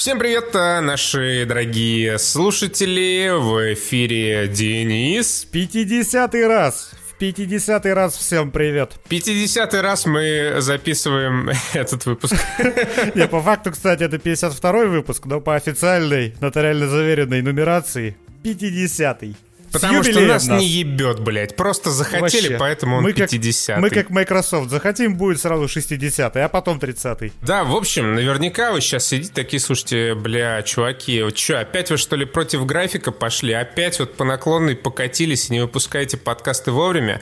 Всем привет, э, наши дорогие слушатели. В эфире Денис. 50 раз. В 50 раз всем привет. 50 раз мы записываем этот выпуск. Не, по факту, кстати, это 52 выпуск, но по официальной, нотариально заверенной нумерации 50 -й. Потому что нас, нас не ебет, блядь. Просто захотели, Вообще. поэтому он мы 50 -й. Мы как Microsoft. Захотим, будет сразу 60 а потом 30 -й. Да, в общем, наверняка вы сейчас сидите такие, слушайте, бля, чуваки, вот что, опять вы что ли против графика пошли? Опять вот по наклонной покатились и не выпускаете подкасты вовремя?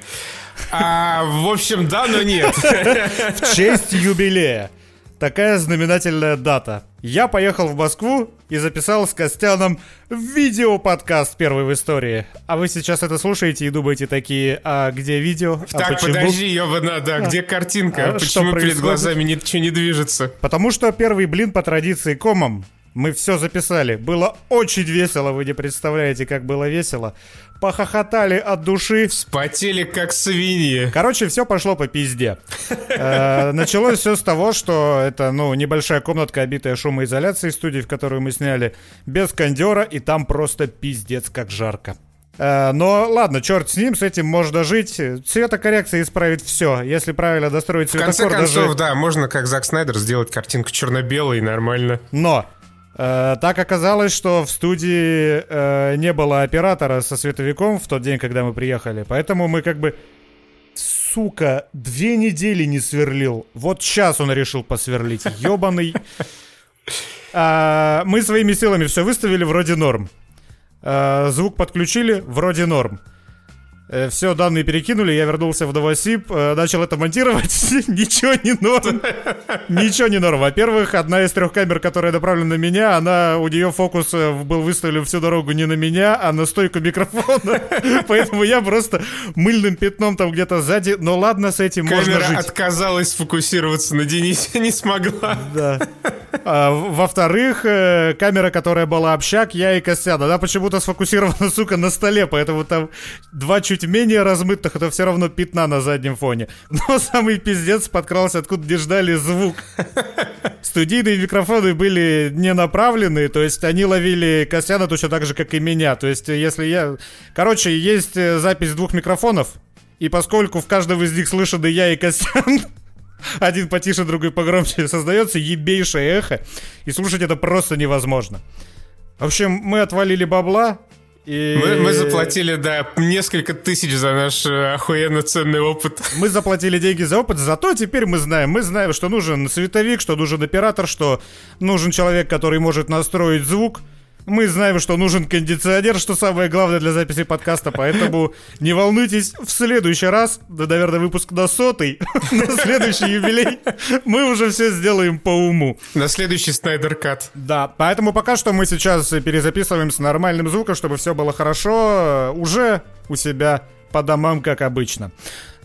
А, в общем, да, но нет. В честь юбилея. Такая знаменательная дата. Я поехал в Москву и записал с Костяном видео-подкаст первый в истории. А вы сейчас это слушаете и думаете такие, а где видео? А так, почему? подожди, ёбана, да, где картинка? А, почему перед глазами ничего не движется? Потому что первый блин по традиции комом мы все записали. Было очень весело, вы не представляете, как было весело. Похохотали от души. Вспотели, как свиньи. Короче, все пошло по пизде. Э, началось все с того, что это, ну, небольшая комнатка, обитая шумоизоляцией студии, в которую мы сняли, без кондера, и там просто пиздец, как жарко. Э, но ладно, черт с ним, с этим можно жить. Цветокоррекция исправит все. Если правильно достроить цветокор... В конце концов, даже... да, можно, как Зак Снайдер, сделать картинку черно-белой нормально. Но Э, так оказалось, что в студии э, не было оператора со световиком в тот день, когда мы приехали. Поэтому мы как бы... Сука, две недели не сверлил. Вот сейчас он решил посверлить. Ёбаный. А, мы своими силами все выставили вроде норм. А, звук подключили вроде норм. Э, все, данные перекинули, я вернулся в Новосиб, э, начал это монтировать, ничего не норм. Ничего не норм. Во-первых, одна из трех камер, которая направлена на меня, она, у нее фокус э, был выставлен всю дорогу не на меня, а на стойку микрофона. Поэтому я просто мыльным пятном там где-то сзади, но ладно, с этим Камера можно жить. Отказалась сфокусироваться на Денисе, не смогла. Да. А, во-вторых, камера, которая была общак, я и Костян, она почему-то сфокусирована, сука, на столе, поэтому там два чуть чуть менее размытых, это все равно пятна на заднем фоне. Но самый пиздец подкрался, откуда не ждали звук. Студийные микрофоны были не направлены, то есть они ловили Костяна точно так же, как и меня. То есть если я... Короче, есть э, запись двух микрофонов, и поскольку в каждом из них слышаны я и Костян, один потише, другой погромче, создается ебейшее эхо, и слушать это просто невозможно. В общем, мы отвалили бабла, и... Мы, мы заплатили, да, несколько тысяч за наш э, охуенно ценный опыт. Мы заплатили деньги за опыт, зато теперь мы знаем. Мы знаем, что нужен световик, что нужен оператор, что нужен человек, который может настроить звук, мы знаем, что нужен кондиционер, что самое главное для записи подкаста, поэтому не волнуйтесь, в следующий раз, да, наверное, выпуск на сотый, на следующий юбилей, мы уже все сделаем по уму. На следующий Снайдер Кат. Да, поэтому пока что мы сейчас перезаписываем с нормальным звуком, чтобы все было хорошо, уже у себя по домам, как обычно.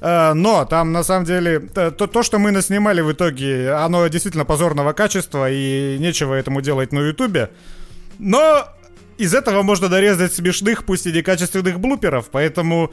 Э, но там на самом деле то, то, что мы наснимали в итоге, оно действительно позорного качества и нечего этому делать на Ютубе. Но из этого можно нарезать смешных, пусть и некачественных блуперов, поэтому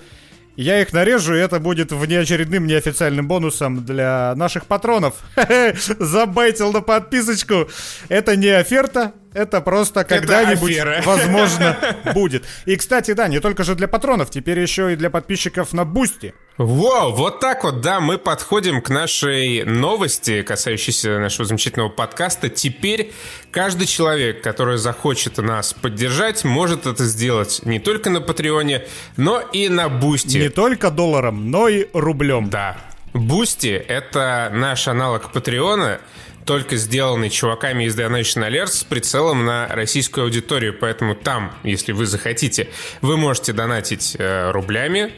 я их нарежу, и это будет внеочередным неофициальным бонусом для наших патронов. Забайтил на подписочку. Это не оферта, это просто когда-нибудь, возможно, будет. И, кстати, да, не только же для патронов, теперь еще и для подписчиков на Бусти. Воу, вот так вот, да, мы подходим к нашей новости, касающейся нашего замечательного подкаста. Теперь каждый человек, который захочет нас поддержать, может это сделать не только на Патреоне, но и на Бусти. Не только долларом, но и рублем. Да. Бусти — это наш аналог Патреона — только сделанный чуваками из DonationAlerts с прицелом на российскую аудиторию. Поэтому там, если вы захотите, вы можете донатить э, рублями,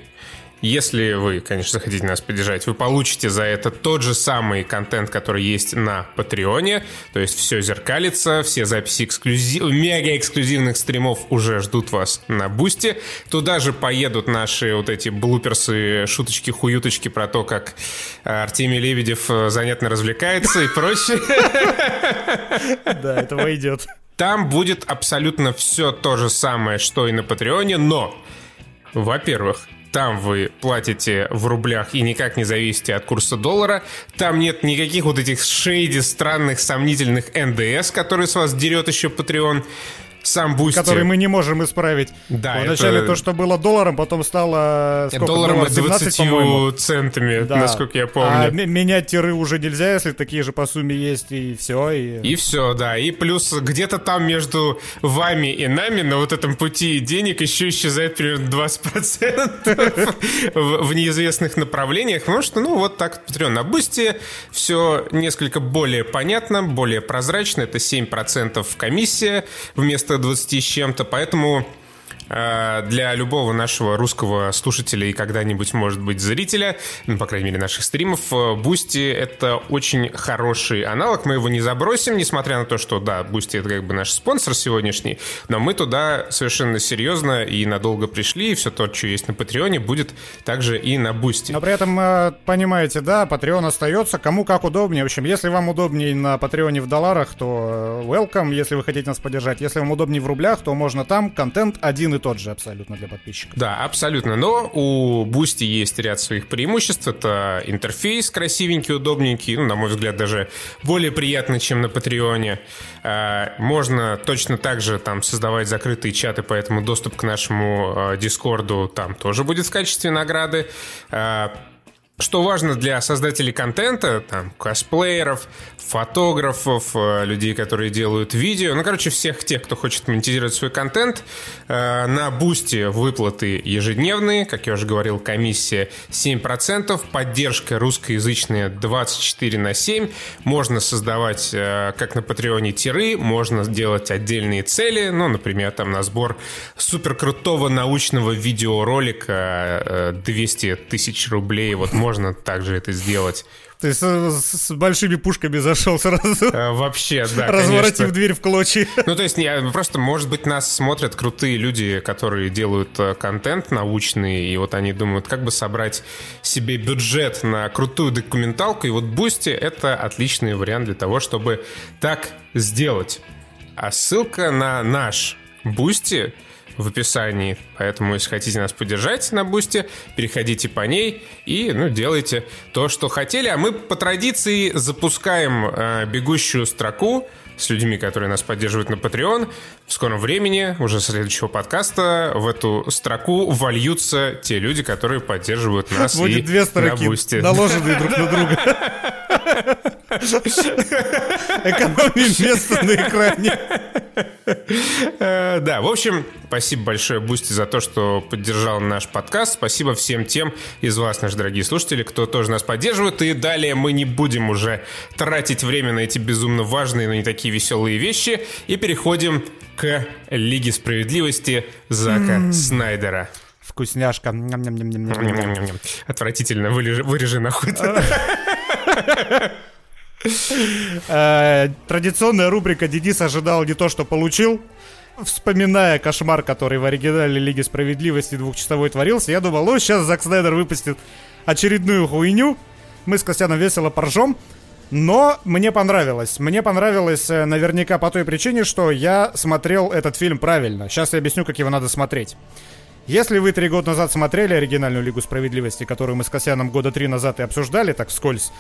если вы, конечно, захотите нас поддержать, вы получите за это тот же самый контент, который есть на Патреоне. То есть все зеркалится, все записи эксклюзив... мега-эксклюзивных стримов уже ждут вас на Бусте. Туда же поедут наши вот эти блуперсы, шуточки, хуюточки про то, как э, Артемий Лебедев э, занятно развлекается и прочее. Да, это войдет. Там будет абсолютно все то же самое, что и на Патреоне, но, во-первых, там вы платите в рублях и никак не зависите от курса доллара. Там нет никаких вот этих shady, странных, сомнительных НДС, которые с вас дерет еще Patreon. Сам Бусти. Который мы не можем исправить. Да, Вначале это... то, что было долларом, потом стало... Сколько? Долларом и 17, 20 центами, да. насколько я помню. А менять тиры уже нельзя, если такие же по сумме есть, и все. И, и все, да. И плюс где-то там между вами и нами на вот этом пути денег еще исчезает примерно 20% в неизвестных направлениях. Потому что, ну, вот так Patreon. На Бусти все несколько более понятно, более прозрачно. Это 7% комиссия вместо 20 с чем-то, поэтому для любого нашего русского слушателя и когда-нибудь, может быть, зрителя, ну, по крайней мере, наших стримов, Бусти — это очень хороший аналог. Мы его не забросим, несмотря на то, что, да, Бусти — это как бы наш спонсор сегодняшний, но мы туда совершенно серьезно и надолго пришли, и все то, что есть на Патреоне, будет также и на Бусти. Но при этом, э, понимаете, да, Patreon остается, кому как удобнее. В общем, если вам удобнее на Патреоне в долларах, то э, welcome, если вы хотите нас поддержать. Если вам удобнее в рублях, то можно там. Контент один и тот же абсолютно для подписчиков. Да, абсолютно. Но у Boosty есть ряд своих преимуществ. Это интерфейс красивенький, удобненький, ну, на мой взгляд, даже более приятный, чем на Патреоне. А, можно точно так же там создавать закрытые чаты, поэтому доступ к нашему а, Дискорду там тоже будет в качестве награды. А, что важно для создателей контента, там, косплееров, фотографов, э, людей, которые делают видео, ну, короче, всех тех, кто хочет монетизировать свой контент, э, на бусте выплаты ежедневные, как я уже говорил, комиссия 7%, поддержка русскоязычная 24 на 7, можно создавать, э, как на Патреоне, тиры, можно делать отдельные цели, ну, например, там на сбор суперкрутого научного видеоролика 200 тысяч рублей, вот можно также это сделать. То есть с, с большими пушками зашел сразу. А, вообще, да, Разворотив конечно. дверь в клочья. Ну, то есть, не, просто, может быть, нас смотрят крутые люди, которые делают э, контент научный, и вот они думают, как бы собрать себе бюджет на крутую документалку, и вот Бусти — это отличный вариант для того, чтобы так сделать. А ссылка на наш Бусти — в описании. Поэтому, если хотите нас поддержать на Бусти, переходите по ней и ну, делайте то, что хотели. А мы по традиции запускаем э, бегущую строку с людьми, которые нас поддерживают на Patreon. В скором времени, уже с следующего подкаста, в эту строку вольются те люди, которые поддерживают нас Будет и две строки, на Бусти. наложенные друг на друга. Экономим место на экране. Э, Да, в общем, спасибо большое Бусти за то, что поддержал наш подкаст. Спасибо всем тем из вас, наши дорогие слушатели, кто тоже нас поддерживает. И далее мы не будем уже тратить время на эти безумно важные, но не такие веселые вещи. И переходим к Лиге Справедливости Зака Снайдера. Вкусняшка. Отвратительно, вырежи, вырежи нахуй. Э, Традиционная рубрика «Денис ожидал не то, что получил». Вспоминая кошмар, который в оригинале Лиги Справедливости двухчасовой творился, я думал, ну, сейчас Зак Снайдер выпустит очередную хуйню. Мы с Костяном весело поржем. Но мне понравилось. Мне понравилось э, наверняка по той причине, что я смотрел этот фильм правильно. Сейчас я объясню, как его надо смотреть. Если вы три года назад смотрели оригинальную Лигу Справедливости, которую мы с Косяном года три назад и обсуждали, так вскользь,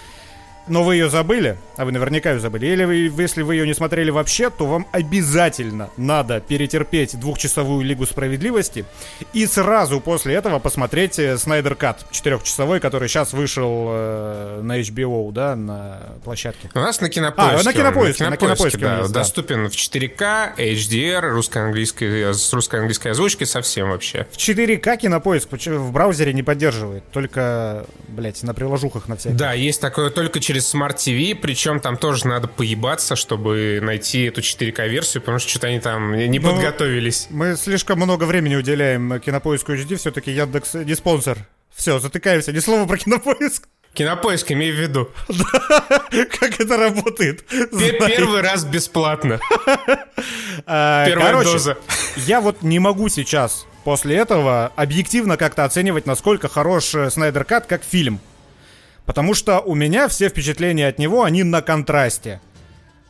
но вы ее забыли, а вы наверняка ее забыли, или вы, если вы ее не смотрели вообще, то вам обязательно надо перетерпеть двухчасовую Лигу Справедливости и сразу после этого посмотреть э, Снайдер Кат четырехчасовой, который сейчас вышел э, на HBO, да, на площадке. У нас на кинопоиске. А, на Кинопоиске, на Кинопоиске да, есть, да. доступен в 4К, HDR, русско-английской, с русско-английской озвучкой совсем вообще. В 4К кинопоиск в браузере не поддерживает, только, блять, на приложухах на всяких. Да, есть такое только через Smart TV, причем там тоже надо поебаться, чтобы найти эту 4К-версию, потому что что-то они там не Ну, подготовились. Мы слишком много времени уделяем кинопоиску HD, все-таки Яндекс не спонсор. Все, затыкаемся, ни слова про кинопоиск. Кинопоиск, имей в виду. Как это работает? Первый раз бесплатно. А, Первая доза. Я вот не могу сейчас после этого объективно как-то оценивать, насколько хорош Снайдер Кат как фильм. Потому что у меня все впечатления от него, они на контрасте.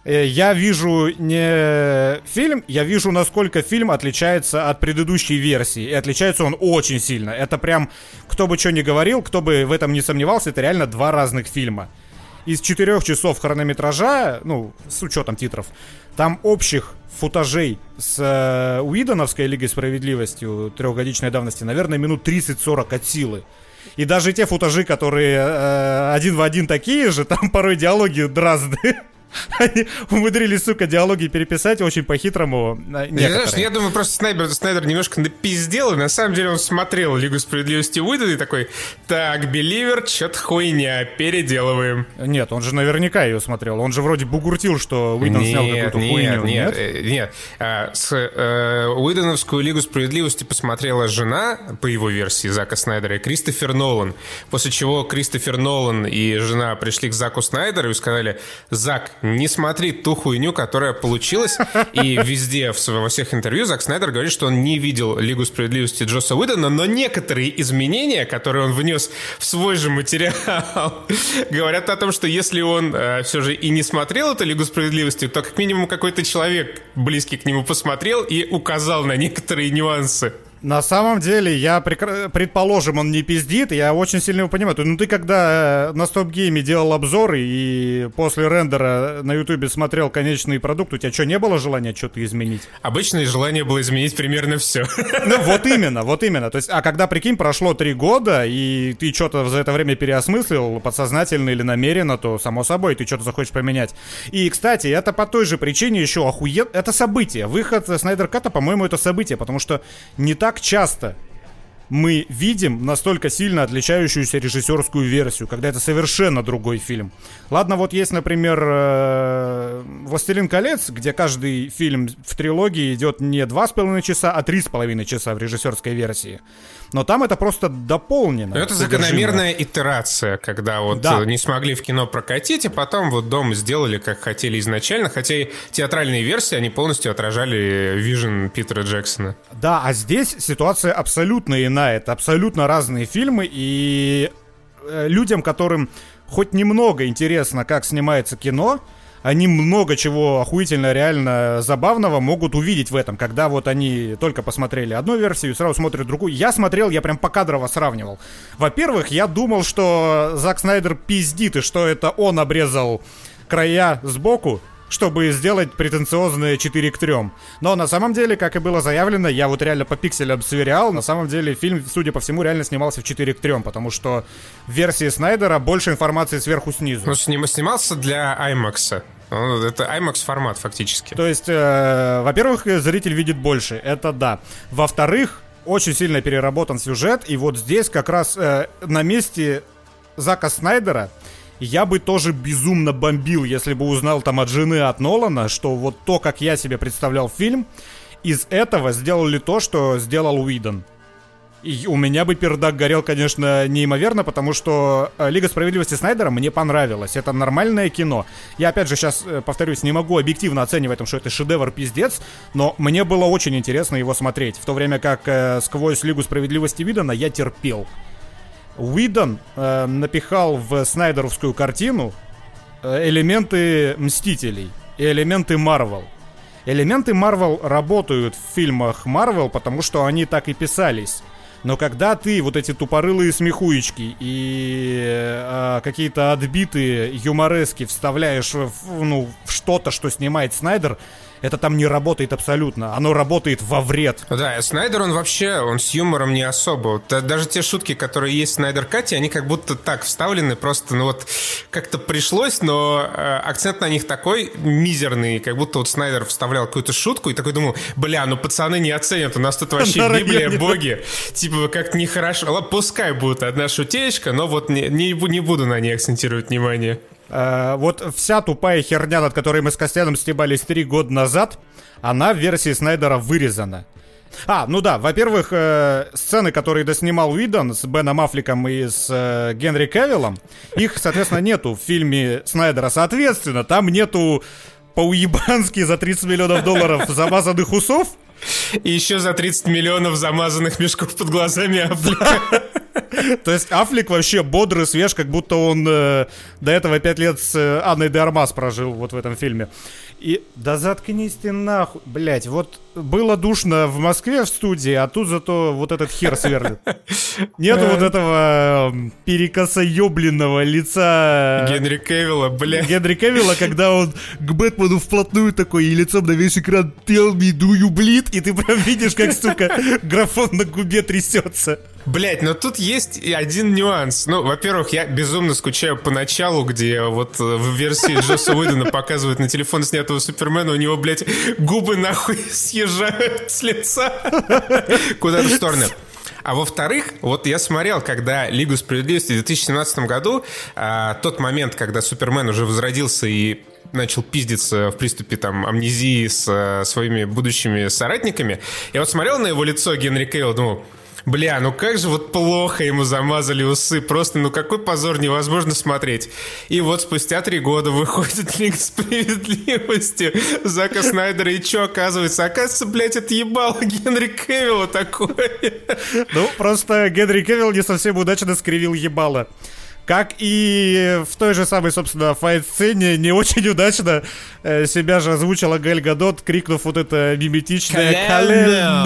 Э, я вижу не фильм, я вижу, насколько фильм отличается от предыдущей версии. И отличается он очень сильно. Это прям, кто бы что ни говорил, кто бы в этом не сомневался, это реально два разных фильма. Из четырех часов хронометража, ну, с учетом титров, там общих футажей с э, Уидоновской Лигой Справедливости трехгодичной давности, наверное, минут 30-40 от силы. И даже те футажи, которые э, один в один такие же, там порой диалоги дразды. Они умудрились, сука, диалоги переписать очень по-хитрому. Э, знаешь, я думаю, просто Снайдер, Снайдер немножко напиздел, и на самом деле он смотрел Лигу Справедливости Уидона и такой, так, Беливер, чё-то хуйня, переделываем. Нет, он же наверняка ее смотрел. Он же вроде бугуртил, что Уидон снял какую-то хуйню. Нет, нет, э, нет. А, с э, Уидоновскую Лигу Справедливости посмотрела жена, по его версии, Зака Снайдера, и Кристофер Нолан. После чего Кристофер Нолан и жена пришли к Заку Снайдеру и сказали, Зак, не смотри ту хуйню, которая получилась. И везде, во всех интервью, Зак Снайдер говорит, что он не видел Лигу справедливости Джоса Уидона, но некоторые изменения, которые он внес в свой же материал, говорят о том, что если он э, все же и не смотрел эту Лигу справедливости, то как минимум какой-то человек близкий к нему посмотрел и указал на некоторые нюансы. На самом деле, я прекр... предположим, он не пиздит, я очень сильно его понимаю. Ну ты когда э, на стоп-гейме делал обзоры и после рендера на ютубе смотрел конечный продукт, у тебя что, не было желания что-то изменить? Обычное желание было изменить примерно все. Ну вот именно, вот именно. То есть, а когда, прикинь, прошло три года, и ты что-то за это время переосмыслил, подсознательно или намеренно, то, само собой, ты что-то захочешь поменять. И, кстати, это по той же причине еще охуенно... Это событие. Выход Снайдер Ката, по-моему, это событие, потому что не так часто мы видим настолько сильно отличающуюся режиссерскую версию, когда это совершенно другой фильм. Ладно, вот есть, например, э, «Властелин колец», где каждый фильм в трилогии идет не два с половиной часа, а три с половиной часа в режиссерской версии. Но там это просто дополнено. Это закономерная итерация, когда вот да. не смогли в кино прокатить, а потом вот дом сделали, как хотели изначально, хотя и театральные версии, они полностью отражали вижен Питера Джексона. Да, а здесь ситуация абсолютно иная. Это абсолютно разные фильмы, и э, людям, которым хоть немного интересно, как снимается кино, они много чего охуительно, реально забавного могут увидеть в этом, когда вот они только посмотрели одну версию и сразу смотрят другую. Я смотрел, я прям покадрово сравнивал. Во-первых, я думал, что Зак Снайдер пиздит, и что это он обрезал края сбоку, чтобы сделать претенциозные 4 к 3. Но на самом деле, как и было заявлено, я вот реально по пикселям сверял, на самом деле фильм, судя по всему, реально снимался в 4 к 3, потому что в версии Снайдера больше информации сверху снизу. Ну, сним, снимался для IMAX. Это IMAX формат фактически. То есть, э, во-первых, зритель видит больше, это да. Во-вторых, очень сильно переработан сюжет, и вот здесь как раз э, на месте Зака Снайдера я бы тоже безумно бомбил, если бы узнал там от жены, от Нолана, что вот то, как я себе представлял фильм, из этого сделали то, что сделал Уидон. И у меня бы пердак горел, конечно, неимоверно, потому что э, Лига справедливости Снайдера мне понравилась. Это нормальное кино. Я, опять же, сейчас, э, повторюсь, не могу объективно оценивать, что это шедевр пиздец, но мне было очень интересно его смотреть. В то время как э, сквозь Лигу справедливости Видана я терпел. Уидон э, напихал в снайдеровскую картину э, элементы Мстителей и элементы Марвел. Элементы Марвел работают в фильмах Марвел, потому что они так и писались. Но когда ты вот эти тупорылые смехуечки и э, какие-то отбитые юморески вставляешь в, ну, в что-то, что снимает Снайдер, это там не работает абсолютно. Оно работает во вред. Да, Снайдер, он вообще, он с юмором не особо. Даже те шутки, которые есть в Снайдер Кате, они как будто так вставлены, просто, ну вот, как-то пришлось, но э, акцент на них такой мизерный, как будто вот Снайдер вставлял какую-то шутку и такой думал, бля, ну пацаны не оценят, у нас тут вообще Библия, боги. Типа, как нехорошо. Пускай будет одна шутеечка, но вот не, не, не буду на ней акцентировать внимание. Э, вот вся тупая херня, над которой мы с Костяном стебались три года назад, она в версии Снайдера вырезана. А, ну да, во-первых, э, сцены, которые доснимал Уидон с Беном Аффлеком и с э, Генри Кевиллом, их, соответственно, нету в фильме Снайдера. Соответственно, там нету по-уебански за 30 миллионов долларов замазанных усов. И еще за 30 миллионов замазанных мешков под глазами Аффлека. То есть Аффлек вообще бодрый, свеж, как будто он э, до этого пять лет с э, Анной Де прожил вот в этом фильме. И да заткнись ты нахуй, блять, вот было душно в Москве в студии, а тут зато вот этот хер сверлит. Нету вот этого э, перекосоебленного лица... Генри Кевилла, бля. Генри Кевилла, когда он к Бэтмену вплотную такой и лицом на весь экран «Tell me, do you bleed?» И ты прям видишь, как, сука, графон на губе трясется. Блять, но тут есть один нюанс. Ну, во-первых, я безумно скучаю по началу, где вот э, в версии Джосса Уидона показывают на телефон снятого Супермена, у него, блядь, губы нахуй съезжают с лица куда-то в сторону. А во-вторых, вот я смотрел, когда Лигу справедливости в 2017 году, а, тот момент, когда Супермен уже возродился и начал пиздиться в приступе там амнезии с а, своими будущими соратниками, я вот смотрел на его лицо Генри Кейл, думал, Бля, ну как же вот плохо ему замазали усы. Просто, ну какой позор, невозможно смотреть. И вот спустя три года выходит Лига Справедливости Зака Снайдера. И что оказывается? Оказывается, блядь, это ебало Генри Кевилла такое. Ну, просто Генри Кевилл не совсем удачно скривил ебало. Как и в той же самой, собственно, файт-сцене не очень удачно э, себя же озвучила Галь Гадот, крикнув вот это миметичное «Кален,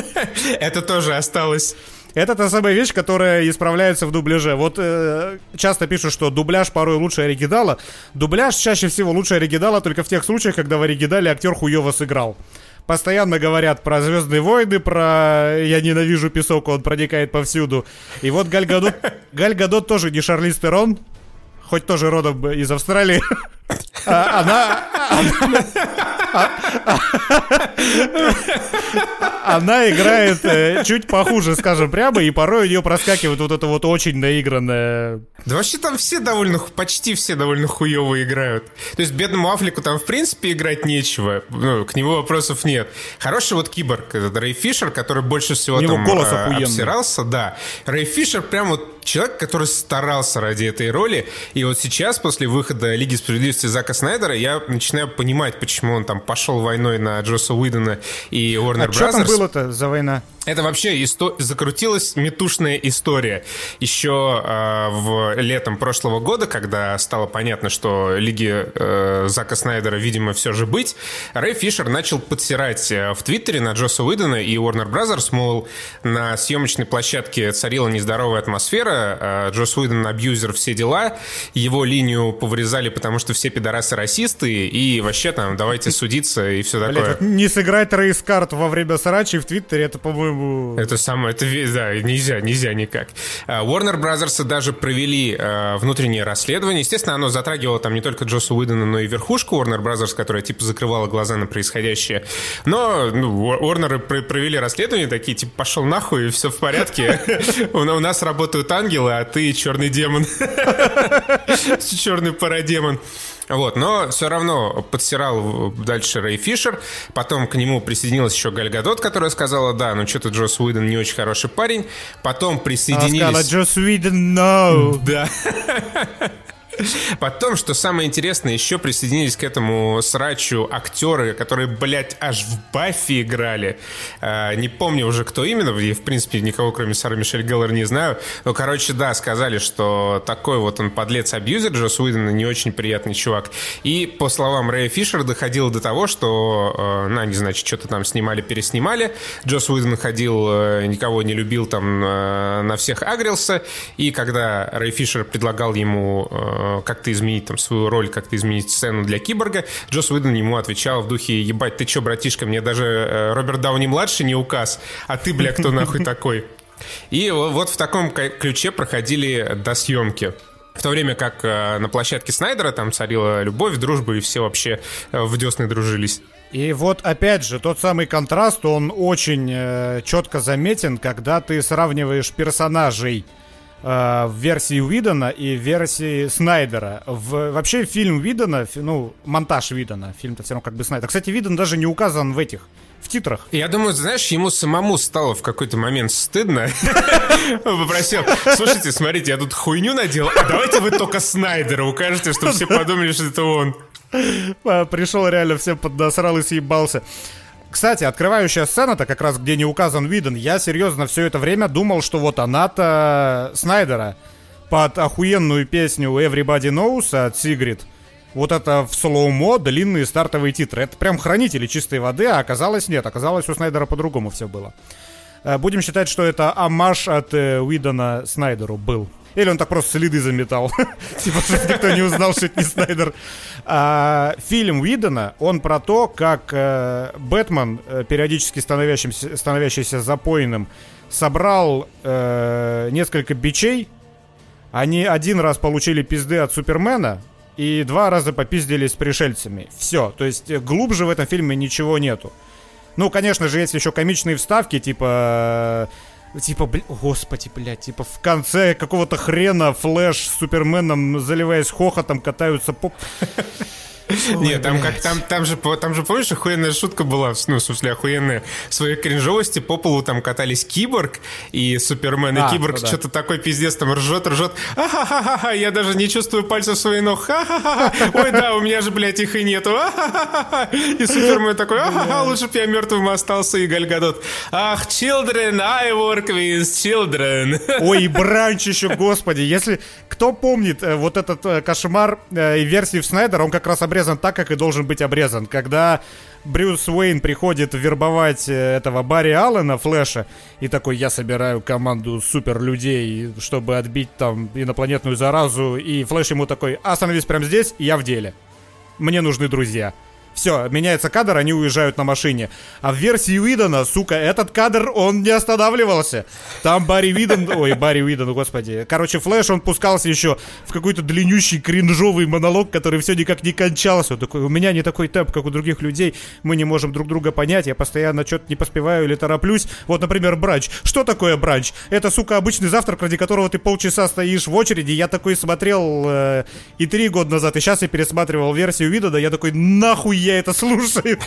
Это тоже осталось. Это та самая вещь, которая исправляется в дубляже. Вот э, часто пишут, что дубляж порой лучше оригинала. Дубляж чаще всего лучше оригинала только в тех случаях, когда в оригинале актер хуево сыграл постоянно говорят про Звездные войны, про «Я ненавижу песок», он проникает повсюду. И вот Галь Гадот, тоже не Шарлиз Терон, хоть тоже родом из Австралии. А, она... Она играет э, чуть похуже, скажем прямо, и порой у нее проскакивает вот это вот очень наигранное... Да вообще там все довольно, почти все довольно хуево играют. То есть бедному Афлику там в принципе играть нечего, ну, к нему вопросов нет. Хороший вот киборг, этот Рэй Фишер, который больше всего там голос э, обсирался, да. Рэй Фишер прям вот человек, который старался ради этой роли, и вот сейчас, после выхода Лиги Справедливости Зака Снайдера, я начинаю понимать, почему он там пошел войной на Джоса Уидона и Warner а Brothers. что там было-то за война? Это вообще исто... закрутилась метушная история. Еще э, в летом прошлого года, когда стало понятно, что лиги э, Зака Снайдера, видимо, все же быть, Рэй Фишер начал подсирать э, в Твиттере на Джоса Уидона и Warner Brothers, мол, на съемочной площадке царила нездоровая атмосфера, э, Джос Уидон абьюзер, все дела, его линию повырезали, потому что все пидорасы расисты, и вообще там давайте судиться и все такое. Блядь, вот не сыграть рейс карт во время срачи в Твиттере, это, по-моему. Это самое, это, да, нельзя, нельзя никак. А, Warner Brothers даже провели э, внутреннее расследование. Естественно, оно затрагивало там не только Джоса Уидона, но и верхушку Warner Brothers, которая типа закрывала глаза на происходящее. Но ну, Warner провели расследование, такие, типа, пошел нахуй, и все в порядке. У нас работают ангелы, а ты черный демон. Черный парадемон. Вот, но все равно подсирал дальше Рэй Фишер. Потом к нему присоединилась еще Галь Гадот, которая сказала, да, ну что-то Джос Уидон не очень хороший парень. Потом присоединились... Она сказала, Джос Уидон, no! Да. Потом, что самое интересное, еще присоединились к этому срачу актеры, которые, блядь, аж в Баффи играли. А, не помню уже, кто именно. Я, в принципе, никого, кроме Сары Мишель Геллер, не знаю. Но, короче, да, сказали, что такой вот он подлец-абьюзер, Джос Уидон не очень приятный чувак. И, по словам Рэя Фишера, доходило до того, что, э, ну, они, значит, что-то там снимали, переснимали. Джос Уидон ходил, э, никого не любил, там э, на всех агрился. И когда Рэй Фишер предлагал ему как-то изменить там свою роль, как-то изменить сцену для киборга, Джос Уидон ему отвечал в духе «Ебать, ты чё, братишка, мне даже э, Роберт Дауни-младший не указ, а ты, бля, кто нахуй такой?» И вот в таком ключе проходили до съемки. В то время как э, на площадке Снайдера там царила любовь, дружба, и все вообще э, в десны дружились. И вот опять же, тот самый контраст, он очень э, четко заметен, когда ты сравниваешь персонажей Э, в версии Уидона и в версии Снайдера. В, вообще фильм Уидона, ну, монтаж Уидона, фильм-то все равно как бы Снайдер. Кстати, Видон даже не указан в этих, в титрах. Я думаю, знаешь, ему самому стало в какой-то момент стыдно. Он попросил, слушайте, смотрите, я тут хуйню надел, а давайте вы только Снайдера укажете, чтобы все подумали, что это он. Пришел реально всем поднасрал и съебался. Кстати, открывающая сцена-то как раз, где не указан Виден, я серьезно все это время думал, что вот она-то Снайдера под охуенную песню Everybody Knows от Сигрид. Вот это в слоумо длинные стартовые титры. Это прям хранители чистой воды, а оказалось нет. Оказалось у Снайдера по-другому все было. Э, будем считать, что это амаш от э, Уидона Снайдеру был. Или он так просто следы заметал. Типа, чтобы никто не узнал, что это не Снайдер. А, фильм Уидона, он про то, как э, Бэтмен, э, периодически становящийся, запойным, собрал э, несколько бичей. Они один раз получили пизды от Супермена, и два раза попиздились с пришельцами. Все. То есть глубже в этом фильме ничего нету. Ну, конечно же, есть еще комичные вставки, типа Типа, бля, господи, блядь, типа в конце какого-то хрена Флэш с Суперменом, заливаясь хохотом, катаются по... Нет, там как там, там же, там же, помнишь, охуенная шутка была, ну, в смысле, охуенная. В своей кринжовости по полу там катались Киборг и Супермен, и а, Киборг ну, что-то такой пиздец там ржет, ржет. Ахахаха, я даже не чувствую пальцев своих ног. Ха-ха-ха. Ой, да, у меня же, блядь, их и нету. И Супермен такой, ахаха, лучше бы я мертвым остался, и Гальгадот. Ах, children, I work with children. Ой, и бранч еще, господи, если кто помнит э, вот этот э, кошмар э, версии в Снайдер, он как раз обрезан так, как и должен быть обрезан. Когда Брюс Уэйн приходит вербовать этого Барри Аллена, Флэша, и такой, я собираю команду супер людей, чтобы отбить там инопланетную заразу, и Флэш ему такой, остановись прямо здесь, я в деле. Мне нужны друзья. Все, меняется кадр, они уезжают на машине. А в версии Уидона, сука, этот кадр, он не останавливался. Там Барри Уидон, ой, Барри Уидон, господи. Короче, Флэш, он пускался еще в какой-то длиннющий кринжовый монолог, который все никак не кончался. Он такой, у меня не такой темп, как у других людей, мы не можем друг друга понять, я постоянно что-то не поспеваю или тороплюсь. Вот, например, бранч. Что такое бранч? Это, сука, обычный завтрак, ради которого ты полчаса стоишь в очереди. Я такой смотрел э, и три года назад, и сейчас я пересматривал версию Уидона, я такой, нахуй это слушаю.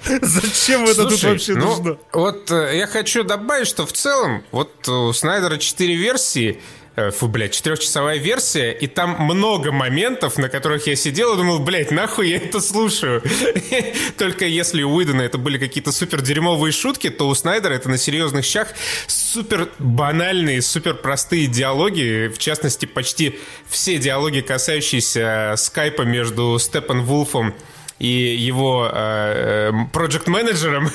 Зачем это Слушай, тут вообще ну, нужно? Вот э, я хочу добавить, что в целом, вот у Снайдера 4 версии, э, фу, блядь, четырехчасовая версия, и там много моментов, на которых я сидел и думал, блядь, нахуй я это слушаю. Только если у Уидона это были какие-то супер дерьмовые шутки, то у Снайдера это на серьезных щах супер банальные, супер простые диалоги, в частности, почти все диалоги, касающиеся скайпа между Степан Вулфом и его проект-менеджером.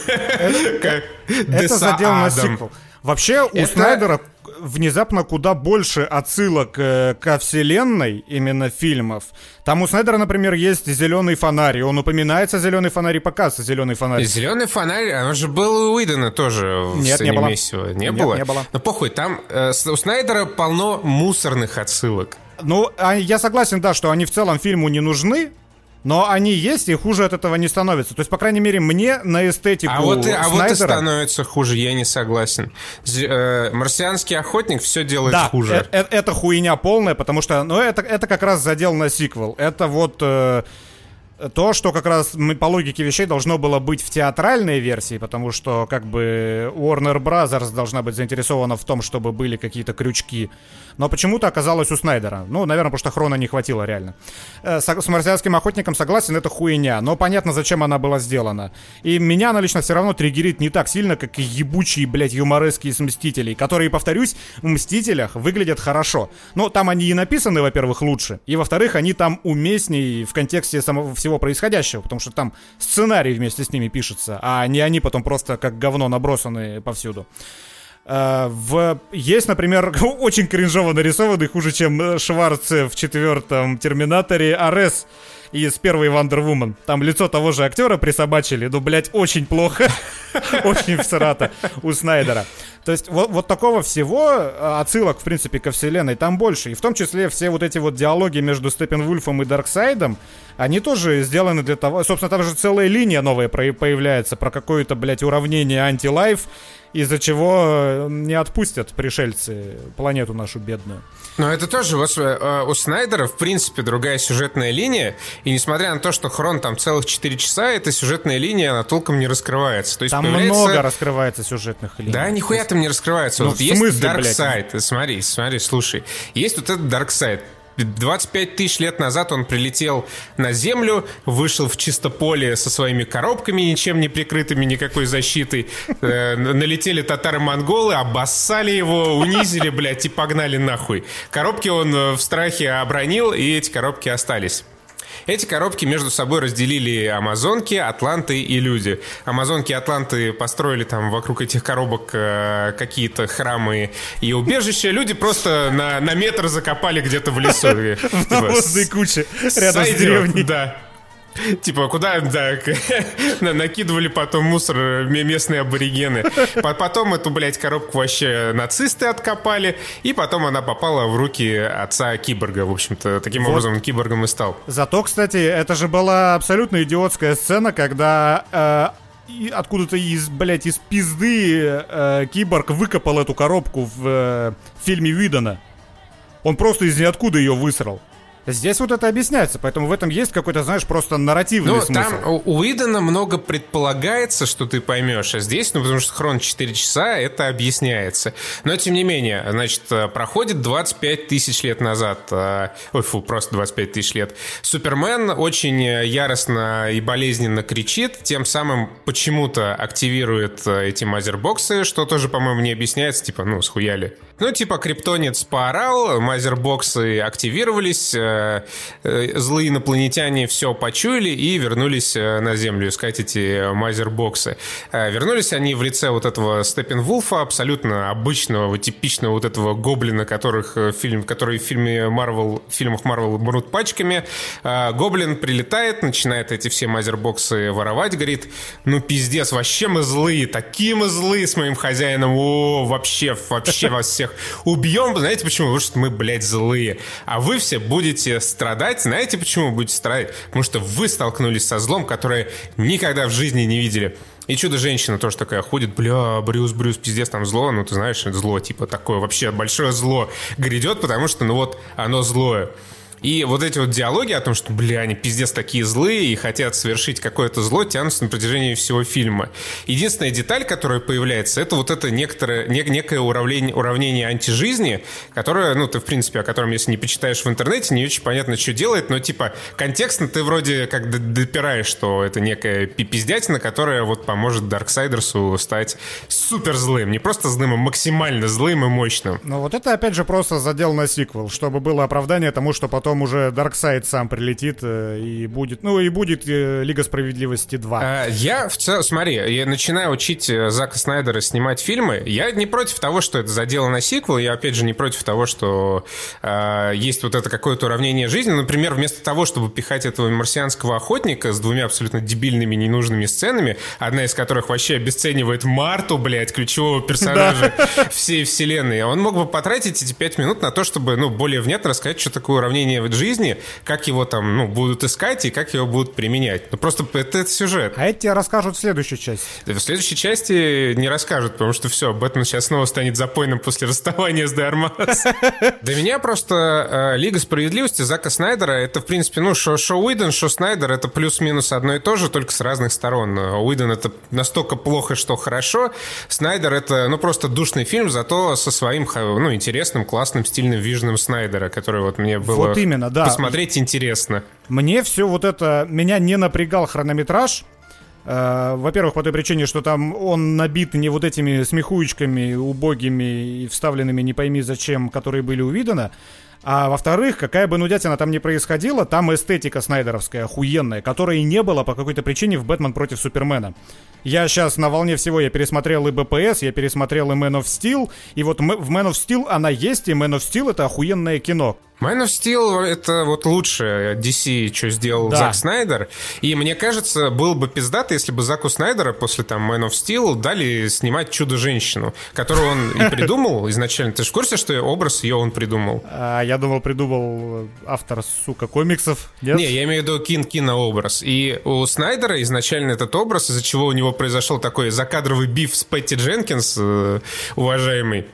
Это задел на сиквел. Вообще, у Снайдера внезапно куда больше отсылок э, ко вселенной именно фильмов. Там у Снайдера, например, есть зеленый фонарь, он упоминается зеленый фонарь и показывается зеленый фонарь. Зеленый фонарь, он же был у Уидона тоже в Нет, не было. Не Нет, было? не было. Ну похуй, там э, у Снайдера полно мусорных отсылок. Ну, а я согласен, да, что они в целом фильму не нужны, но они есть, и хуже от этого не становится. То есть, по крайней мере, мне на эстетику А вот, а вот и становится хуже, я не согласен. Э, Марсианский охотник все делает да, хуже. Э, э, это хуйня полная, потому что, ну, это, это как раз задел на сиквел. Это вот... Э, то, что как раз мы по логике вещей должно было быть в театральной версии, потому что как бы Warner Brothers должна быть заинтересована в том, чтобы были какие-то крючки. Но почему-то оказалось у Снайдера. Ну, наверное, потому что хрона не хватило реально. Э, с, с марсианским охотником согласен, это хуйня. Но понятно, зачем она была сделана. И меня она лично все равно триггерит не так сильно, как и ебучие, блядь, юморески из Мстителей, которые, повторюсь, в Мстителях выглядят хорошо. Но там они и написаны, во-первых, лучше. И, во-вторых, они там уместнее в контексте самого всего происходящего, потому что там сценарий вместе с ними пишется, а не они потом просто как говно набросаны повсюду. Uh, в... Есть, например, очень кринжово нарисованный, хуже, чем Шварц в четвертом Терминаторе, Арес из первой Wonder Woman. Там лицо того же актера присобачили, ну, блядь, очень плохо. Очень всрато у Снайдера. То есть вот, вот такого всего а, отсылок, в принципе, ко вселенной там больше. И в том числе все вот эти вот диалоги между Степенвульфом и Дарксайдом, они тоже сделаны для того... Собственно, там же целая линия новая появляется про какое-то, блядь, уравнение anti-life, из-за чего э, не отпустят пришельцы планету нашу бедную. Но это тоже вот, э, у Снайдера, в принципе, другая сюжетная линия, и несмотря на то, что Хрон там целых 4 часа, эта сюжетная линия, она толком не раскрывается. То есть там появляется... много раскрывается сюжетных линий. Да, нихуя там не раскрывается. Ну, вот есть Dark Side, смотри, смотри, слушай. Есть вот этот Dark Side, 25 тысяч лет назад он прилетел на Землю, вышел в чисто поле со своими коробками, ничем не прикрытыми, никакой защитой. Э, налетели татары-монголы, обоссали его, унизили, блядь, и погнали нахуй. Коробки он э, в страхе обронил, и эти коробки остались. Эти коробки между собой разделили амазонки, атланты и люди. Амазонки и атланты построили там вокруг этих коробок э, какие-то храмы и убежища. Люди просто на, на метр закопали где-то в лесу. В навозной куче рядом с деревней. Да. Типа, куда, да, накидывали потом мусор местные аборигены. Потом эту, блядь, коробку вообще нацисты откопали, и потом она попала в руки отца киборга, в общем-то. Таким вот. образом он киборгом и стал. Зато, кстати, это же была абсолютно идиотская сцена, когда э, откуда-то из, блядь, из пизды э, киборг выкопал эту коробку в э, фильме Видана. Он просто из ниоткуда ее высрал. Здесь вот это объясняется, поэтому в этом есть какой-то, знаешь, просто нарративный ну, смысл. там у Уидона много предполагается, что ты поймешь, а здесь, ну, потому что хрон 4 часа, это объясняется. Но, тем не менее, значит, э, проходит 25 тысяч лет назад, э, ой, фу, просто 25 тысяч лет. Супермен очень яростно и болезненно кричит, тем самым почему-то активирует э, эти мазербоксы, что тоже, по-моему, не объясняется, типа, ну, схуяли. Ну, типа, криптонец поорал, мазербоксы активировались, Э, э, злые инопланетяне все почуяли и вернулись э, на Землю искать эти мазербоксы. Вернулись они в лице вот этого Степенвулфа, абсолютно обычного, типичного вот этого гоблина, которых фильм, который в фильме Марвел, в фильмах Марвел мрут пачками. Гоблин прилетает, начинает эти все мазербоксы воровать, говорит, ну пиздец, вообще мы злые, такие мы злые с моим хозяином, о, вообще, вообще вас всех убьем. Знаете почему? Потому что мы, блядь, злые. А вы все будете страдать. Знаете, почему будете страдать? Потому что вы столкнулись со злом, которое никогда в жизни не видели. И чудо-женщина тоже такая ходит, бля, Брюс, Брюс, пиздец, там зло, ну ты знаешь, зло, типа такое вообще большое зло грядет, потому что, ну вот, оно злое. И вот эти вот диалоги о том, что, бля, они пиздец такие злые и хотят совершить какое-то зло, тянутся на протяжении всего фильма. Единственная деталь, которая появляется, это вот это некоторое, не, некое уравнение, уравнение антижизни, которое, ну, ты, в принципе, о котором, если не почитаешь в интернете, не очень понятно, что делает, но, типа, контекстно ты вроде как допираешь, что это некая пиздятина, которая вот поможет Дарксайдерсу стать супер злым. Не просто злым, а максимально злым и мощным. Ну, вот это, опять же, просто задел на сиквел, чтобы было оправдание тому, что потом потом уже Дарксайд сам прилетит э, и будет, ну и будет э, Лига Справедливости 2. А, я в целом, смотри, я начинаю учить э, Зака Снайдера снимать фильмы. Я не против того, что это задело на сиквел. Я опять же не против того, что а, есть вот это какое-то уравнение жизни. Например, вместо того, чтобы пихать этого марсианского охотника с двумя абсолютно дебильными, ненужными сценами, одна из которых вообще обесценивает Марту, блядь, ключевого персонажа всей вселенной, он мог бы потратить эти пять минут на то, чтобы, ну, более внятно рассказать, что такое уравнение в жизни, как его там, ну, будут искать и как его будут применять. Ну, просто это, это сюжет. А это тебе расскажут в следующей части. В следующей части не расскажут, потому что все, Бэтмен сейчас снова станет запойным после расставания с Дармас. Для меня просто э, Лига Справедливости Зака Снайдера, это, в принципе, ну, шо, шо Уидон, шо Снайдер, это плюс-минус одно и то же, только с разных сторон. Уидон это настолько плохо, что хорошо. Снайдер это, ну, просто душный фильм, зато со своим, ну, интересным, классным, стильным виженом Снайдера, который вот мне было... Вот именно, да. Посмотреть интересно. Мне все вот это... Меня не напрягал хронометраж. Э, во-первых, по той причине, что там он набит не вот этими смехуечками убогими и вставленными не пойми зачем, которые были у Видана, а во-вторых, какая бы нудятина там ни происходила, там эстетика снайдеровская, охуенная, которой не было по какой-то причине в «Бэтмен против Супермена». Я сейчас на волне всего, я пересмотрел и БПС, я пересмотрел и Man of Steel, и вот в Man of Steel она есть, и Man of Steel это охуенное кино. Man of Steel — это вот лучшее DC, что сделал да. Зак Снайдер. И мне кажется, было бы пиздато, если бы Заку Снайдера после там Man of Steel дали снимать Чудо-женщину, которую он и придумал изначально. Ты же в курсе, что образ ее он придумал? А, я думал, придумал автор, сука, комиксов. Нет? Не, я имею в виду кин кинообраз. И у Снайдера изначально этот образ, из-за чего у него произошел такой закадровый биф с Пэтти Дженкинс, э, уважаемый,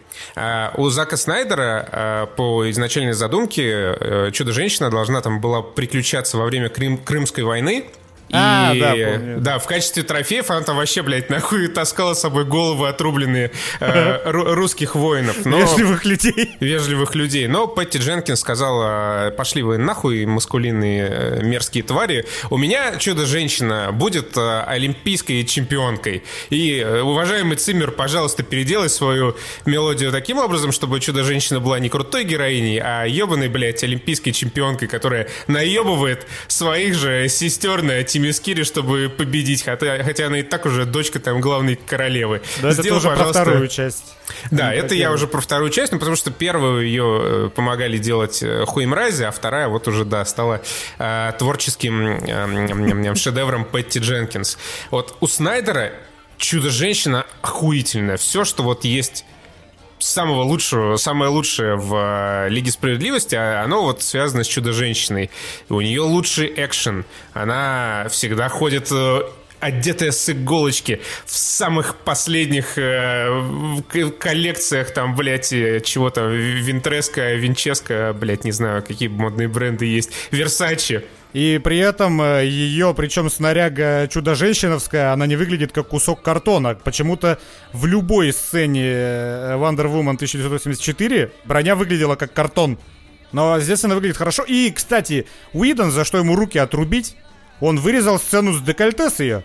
у Зака Снайдера а, по изначальной задумке э, Чудо-женщина должна там была приключаться во время Крым, Крымской войны, А, и, да, помню. да, в качестве трофеев она там вообще, блядь, нахуй таскала с собой головы отрубленные э, ру- русских воинов. Но... Вежливых людей. Вежливых людей. Но Пэтти Дженкинс сказала, пошли вы нахуй, маскулинные э, мерзкие твари. У меня чудо-женщина будет э, олимпийской чемпионкой. И, э, уважаемый Циммер, пожалуйста, переделай свою мелодию таким образом, чтобы чудо-женщина была не крутой героиней, а ебаной, блядь, олимпийской чемпионкой, которая наебывает своих же сестер на Тимискире, чтобы победить, хотя, хотя она и так уже дочка там главной королевы. Да, это Сделай, тоже про пожалуйста, вторую часть. да, это про я уже про вторую часть, ну потому что первую ее э, помогали делать э, Хуимрази, а вторая вот уже, да, стала э, творческим э, шедевром Пэтти Дженкинс. Вот у Снайдера Чудо-женщина охуительная. Все, что вот есть самого лучшего, самое лучшее в э, Лиге Справедливости, а оно вот связано с Чудо-женщиной. У нее лучший экшен. Она всегда ходит э, одетая с иголочки в самых последних э, коллекциях там, блядь, э, чего там, Винтреска, Винческа, блядь, не знаю, какие модные бренды есть, Версачи. И при этом э, ее, причем снаряга чудо-женщиновская, она не выглядит как кусок картона. Почему-то в любой сцене э, Wonder Woman 1984 броня выглядела как картон. Но здесь она выглядит хорошо. И, кстати, Уидон, за что ему руки отрубить, он вырезал сцену с декольте с ее.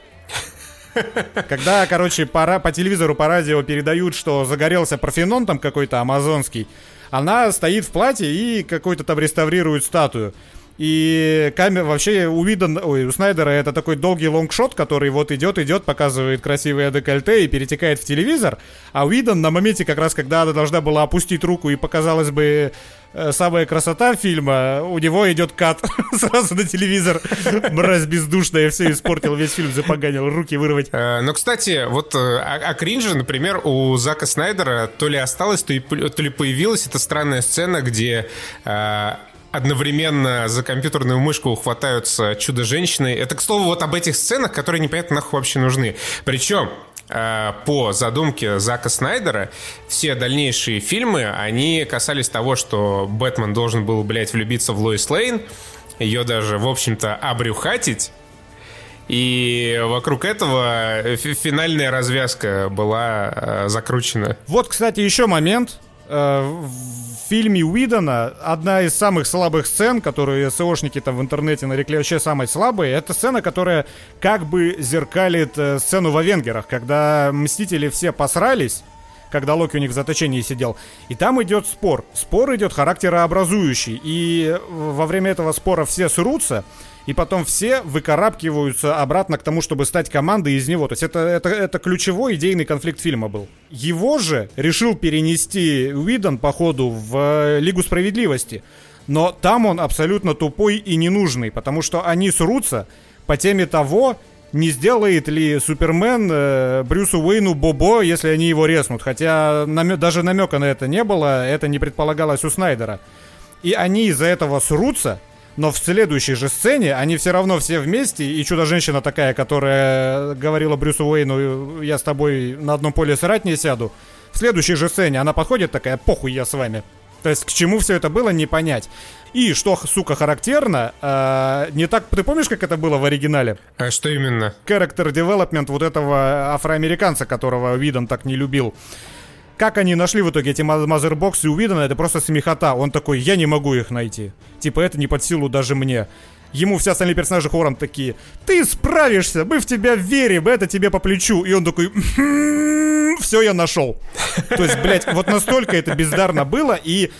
Когда, короче, по, по телевизору, по радио передают, что загорелся Парфенон там какой-то амазонский, она стоит в платье и какой-то там реставрирует статую. И камера вообще у Видон, ой, у Снайдера это такой долгий лонгшот, который вот идет, идет, показывает красивое декольте и перетекает в телевизор. А Уидон на моменте, как раз когда она должна была опустить руку и показалось бы э, самая красота фильма, у него идет кат сразу на телевизор. Мразь бездушная, все испортил, весь фильм запоганил, руки вырвать. Э, Но, кстати, вот э, о, о кринже, например, у Зака Снайдера то ли осталось, то, ли появилась эта странная сцена, где одновременно за компьютерную мышку хватаются чудо-женщины. Это, к слову, вот об этих сценах, которые непонятно нахуй вообще нужны. Причем э, по задумке Зака Снайдера, все дальнейшие фильмы, они касались того, что Бэтмен должен был, блядь, влюбиться в Лоис Лейн, ее даже, в общем-то, обрюхатить, и вокруг этого фи- финальная развязка была э, закручена. Вот, кстати, еще момент. Э, В фильме Уидона одна из самых слабых сцен, которые СОшники там в интернете нарекли вообще самой слабой, это сцена, которая как бы зеркалит э, сцену в Авенгерах, когда Мстители все посрались, когда Локи у них в заточении сидел. И там идет спор. Спор идет характерообразующий. И во время этого спора все срутся, и потом все выкарабкиваются обратно к тому, чтобы стать командой из него. То есть это, это, это ключевой идейный конфликт фильма был. Его же решил перенести Уидон, по ходу, в э, Лигу Справедливости. Но там он абсолютно тупой и ненужный, потому что они срутся по теме того, не сделает ли Супермен э, Брюсу Уэйну Бобо, если они его резнут. Хотя намё- даже намека на это не было, это не предполагалось у Снайдера. И они из-за этого срутся, но в следующей же сцене они все равно все вместе, и Чудо-женщина такая, которая говорила Брюсу Уэйну, я с тобой на одном поле срать не сяду. В следующей же сцене она подходит такая, похуй я с вами. То есть к чему все это было, не понять. И что, сука, характерно, э, не так... Ты помнишь, как это было в оригинале? А что именно? Character development вот этого афроамериканца, которого Видон так не любил. Как они нашли в итоге эти ма- мазербоксы у Видона, это просто смехота. Он такой, я не могу их найти. Типа, это не под силу даже мне. Ему все остальные персонажи хором такие, ты справишься, мы в тебя верим, это тебе по плечу. И он такой, все, я нашел. То есть, блядь, вот настолько это бездарно было, и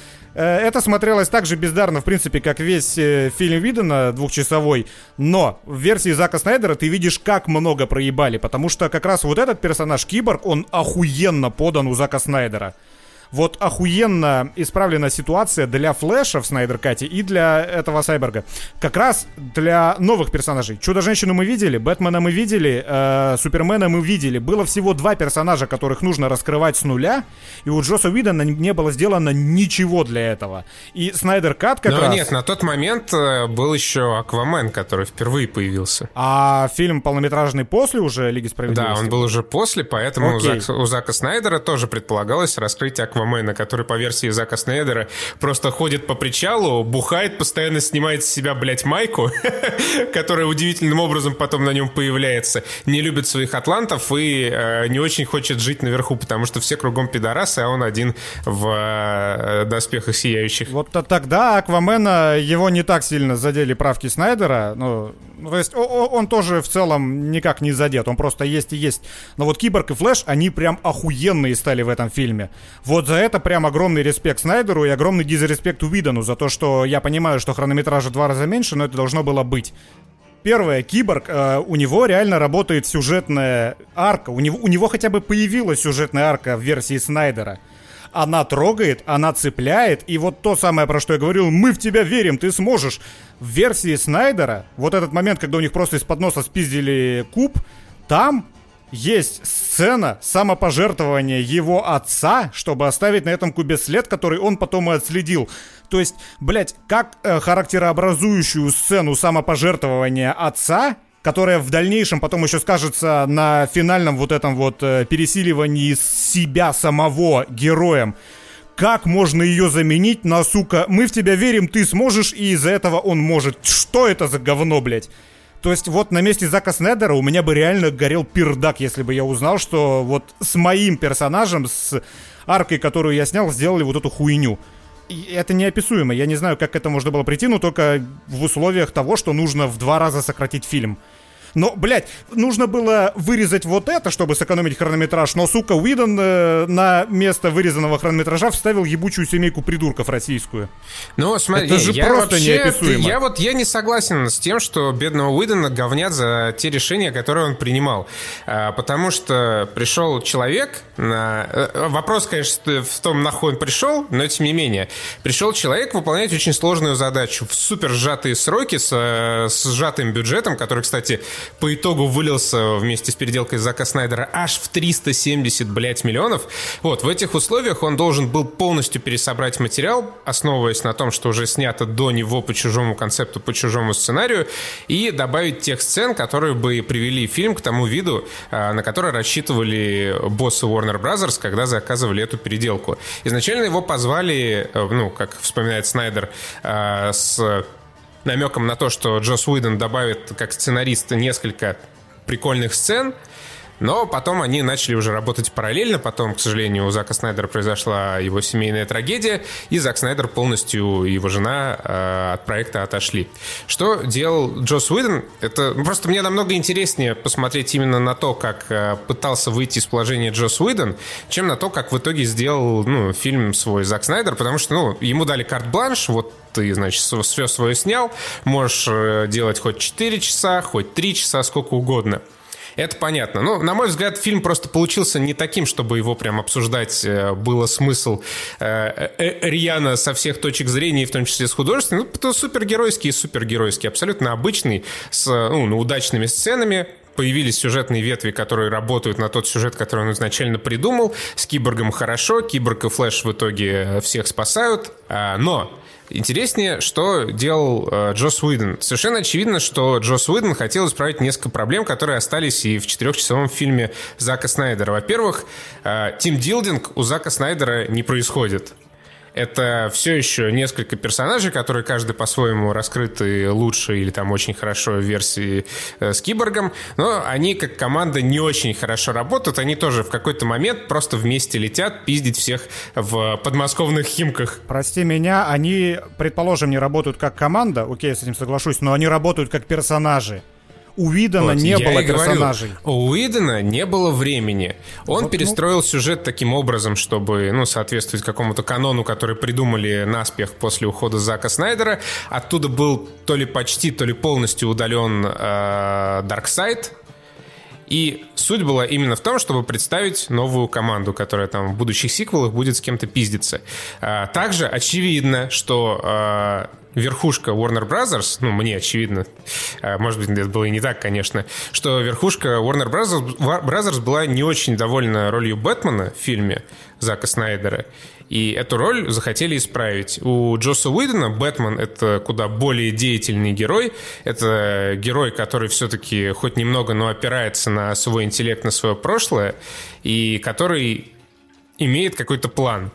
это смотрелось так же бездарно, в принципе, как весь э, фильм Видена двухчасовой, но в версии Зака Снайдера ты видишь, как много проебали, потому что как раз вот этот персонаж Киборг, он охуенно подан у Зака Снайдера. Вот охуенно исправлена ситуация для Флэша в Снайдер Кате и для этого Сайберга. Как раз для новых персонажей. Чудо-женщину мы видели, Бэтмена мы видели, э, Супермена мы видели. Было всего два персонажа, которых нужно раскрывать с нуля, и у Джоса Уидона не было сделано ничего для этого. И Снайдер Кат как Но раз... нет, на тот момент э, был еще Аквамен, который впервые появился. А фильм полнометражный после уже Лиги Справедливости? Да, он был уже после, поэтому у Окей. Зак- у Зака Снайдера тоже предполагалось раскрыть Аквамена. Аквамена, который по версии Зака Снайдера просто ходит по причалу, бухает, постоянно снимает с себя, блядь, майку, которая удивительным образом потом на нем появляется, не любит своих атлантов и э, не очень хочет жить наверху, потому что все кругом пидорасы, а он один в э, доспехах сияющих. Вот тогда Аквамена его не так сильно задели правки Снайдера, ну, ну, то есть он тоже в целом никак не задет, он просто есть и есть. Но вот Киборг и Флэш, они прям охуенные стали в этом фильме. Вот за это прям огромный респект Снайдеру и огромный дизреспект Уидону за то, что я понимаю, что хронометража два раза меньше, но это должно было быть. Первое, Киборг, э, у него реально работает сюжетная арка, у него, у него хотя бы появилась сюжетная арка в версии Снайдера она трогает, она цепляет, и вот то самое, про что я говорил, мы в тебя верим, ты сможешь. В версии Снайдера, вот этот момент, когда у них просто из-под носа спиздили куб, там есть сцена самопожертвования его отца, чтобы оставить на этом кубе след, который он потом и отследил. То есть, блять, как э, характерообразующую сцену самопожертвования отца которая в дальнейшем потом еще скажется на финальном вот этом вот э, пересиливании себя самого героем. Как можно ее заменить на, сука, мы в тебя верим, ты сможешь, и из-за этого он может. Что это за говно, блядь? То есть вот на месте Зака Снедера у меня бы реально горел пердак, если бы я узнал, что вот с моим персонажем, с аркой, которую я снял, сделали вот эту хуйню. И это неописуемо. Я не знаю, как к этому можно было прийти, но только в условиях того, что нужно в два раза сократить фильм. Но, блядь, нужно было вырезать вот это, чтобы сэкономить хронометраж, но, сука, Уидон э, на место вырезанного хронометража вставил ебучую семейку придурков российскую. Ну, смотри, это же я просто вообще, неописуемо. Я вот я не согласен с тем, что бедного Уидона говнят за те решения, которые он принимал. А, потому что пришел человек на... Э, вопрос, конечно, в том, нахуй он пришел, но тем не менее. Пришел человек выполнять очень сложную задачу в супер сжатые сроки с, э, с сжатым бюджетом, который, кстати, по итогу вылился вместе с переделкой Зака Снайдера аж в 370, блядь, миллионов. Вот, в этих условиях он должен был полностью пересобрать материал, основываясь на том, что уже снято до него по чужому концепту, по чужому сценарию, и добавить тех сцен, которые бы привели фильм к тому виду, а, на который рассчитывали боссы Warner Brothers, когда заказывали эту переделку. Изначально его позвали, э, ну, как вспоминает Снайдер, а, с намеком на то, что Джос Уидон добавит как сценарист несколько прикольных сцен, но потом они начали уже работать параллельно. Потом, к сожалению, у Зака Снайдера произошла его семейная трагедия, и Зак Снайдер полностью и его жена э, от проекта отошли. Что делал Джос Уидон? Это просто мне намного интереснее посмотреть именно на то, как э, пытался выйти из положения Джос Уидон, чем на то, как в итоге сделал ну, фильм свой Зак Снайдер, потому что ну, ему дали карт-бланш, вот ты, значит, все свое снял, можешь э, делать хоть 4 часа, хоть 3 часа, сколько угодно. Это понятно. Но, на мой взгляд, фильм просто получился не таким, чтобы его прям обсуждать э, было смысл э, э, рьяно со всех точек зрения, в том числе с художественной. Ну, это супергеройский и супергеройский. Абсолютно обычный, с ну, удачными сценами, появились сюжетные ветви, которые работают на тот сюжет, который он изначально придумал. С Киборгом хорошо, Киборг и Флэш в итоге всех спасают. А, но Интереснее, что делал э, Джос Уидон. Совершенно очевидно, что Джос Уидон хотел исправить несколько проблем, которые остались и в четырехчасовом фильме Зака Снайдера. Во-первых, э, Тим Дилдинг у Зака Снайдера не происходит это все еще несколько персонажей, которые каждый по-своему раскрыты лучше или там очень хорошо в версии э, с Киборгом, но они как команда не очень хорошо работают, они тоже в какой-то момент просто вместе летят пиздить всех в подмосковных химках. Прости меня, они, предположим, не работают как команда, окей, я с этим соглашусь, но они работают как персонажи. У Уидона вот, не было персонажей. Говорю, у Уидона не было времени. Он вот, ну. перестроил ну... сюжет таким образом, чтобы, ну, соответствовать какому-то канону, который придумали наспех после ухода Зака Снайдера. Оттуда был то ли почти, то ли полностью удален э, Дарксайд, и суть была именно в том, чтобы представить новую команду, которая там в будущих сиквелах будет с кем-то пиздиться. А, также очевидно, что а, верхушка Warner Brothers, ну, мне очевидно, а, может быть, это было и не так, конечно, что верхушка Warner Brothers, Brothers была не очень довольна ролью Бэтмена в фильме Зака Снайдера. И эту роль захотели исправить. У Джоса Уидона Бэтмен — это куда более деятельный герой. Это герой, который все-таки хоть немного, но опирается на свой интеллект, на свое прошлое, и который имеет какой-то план.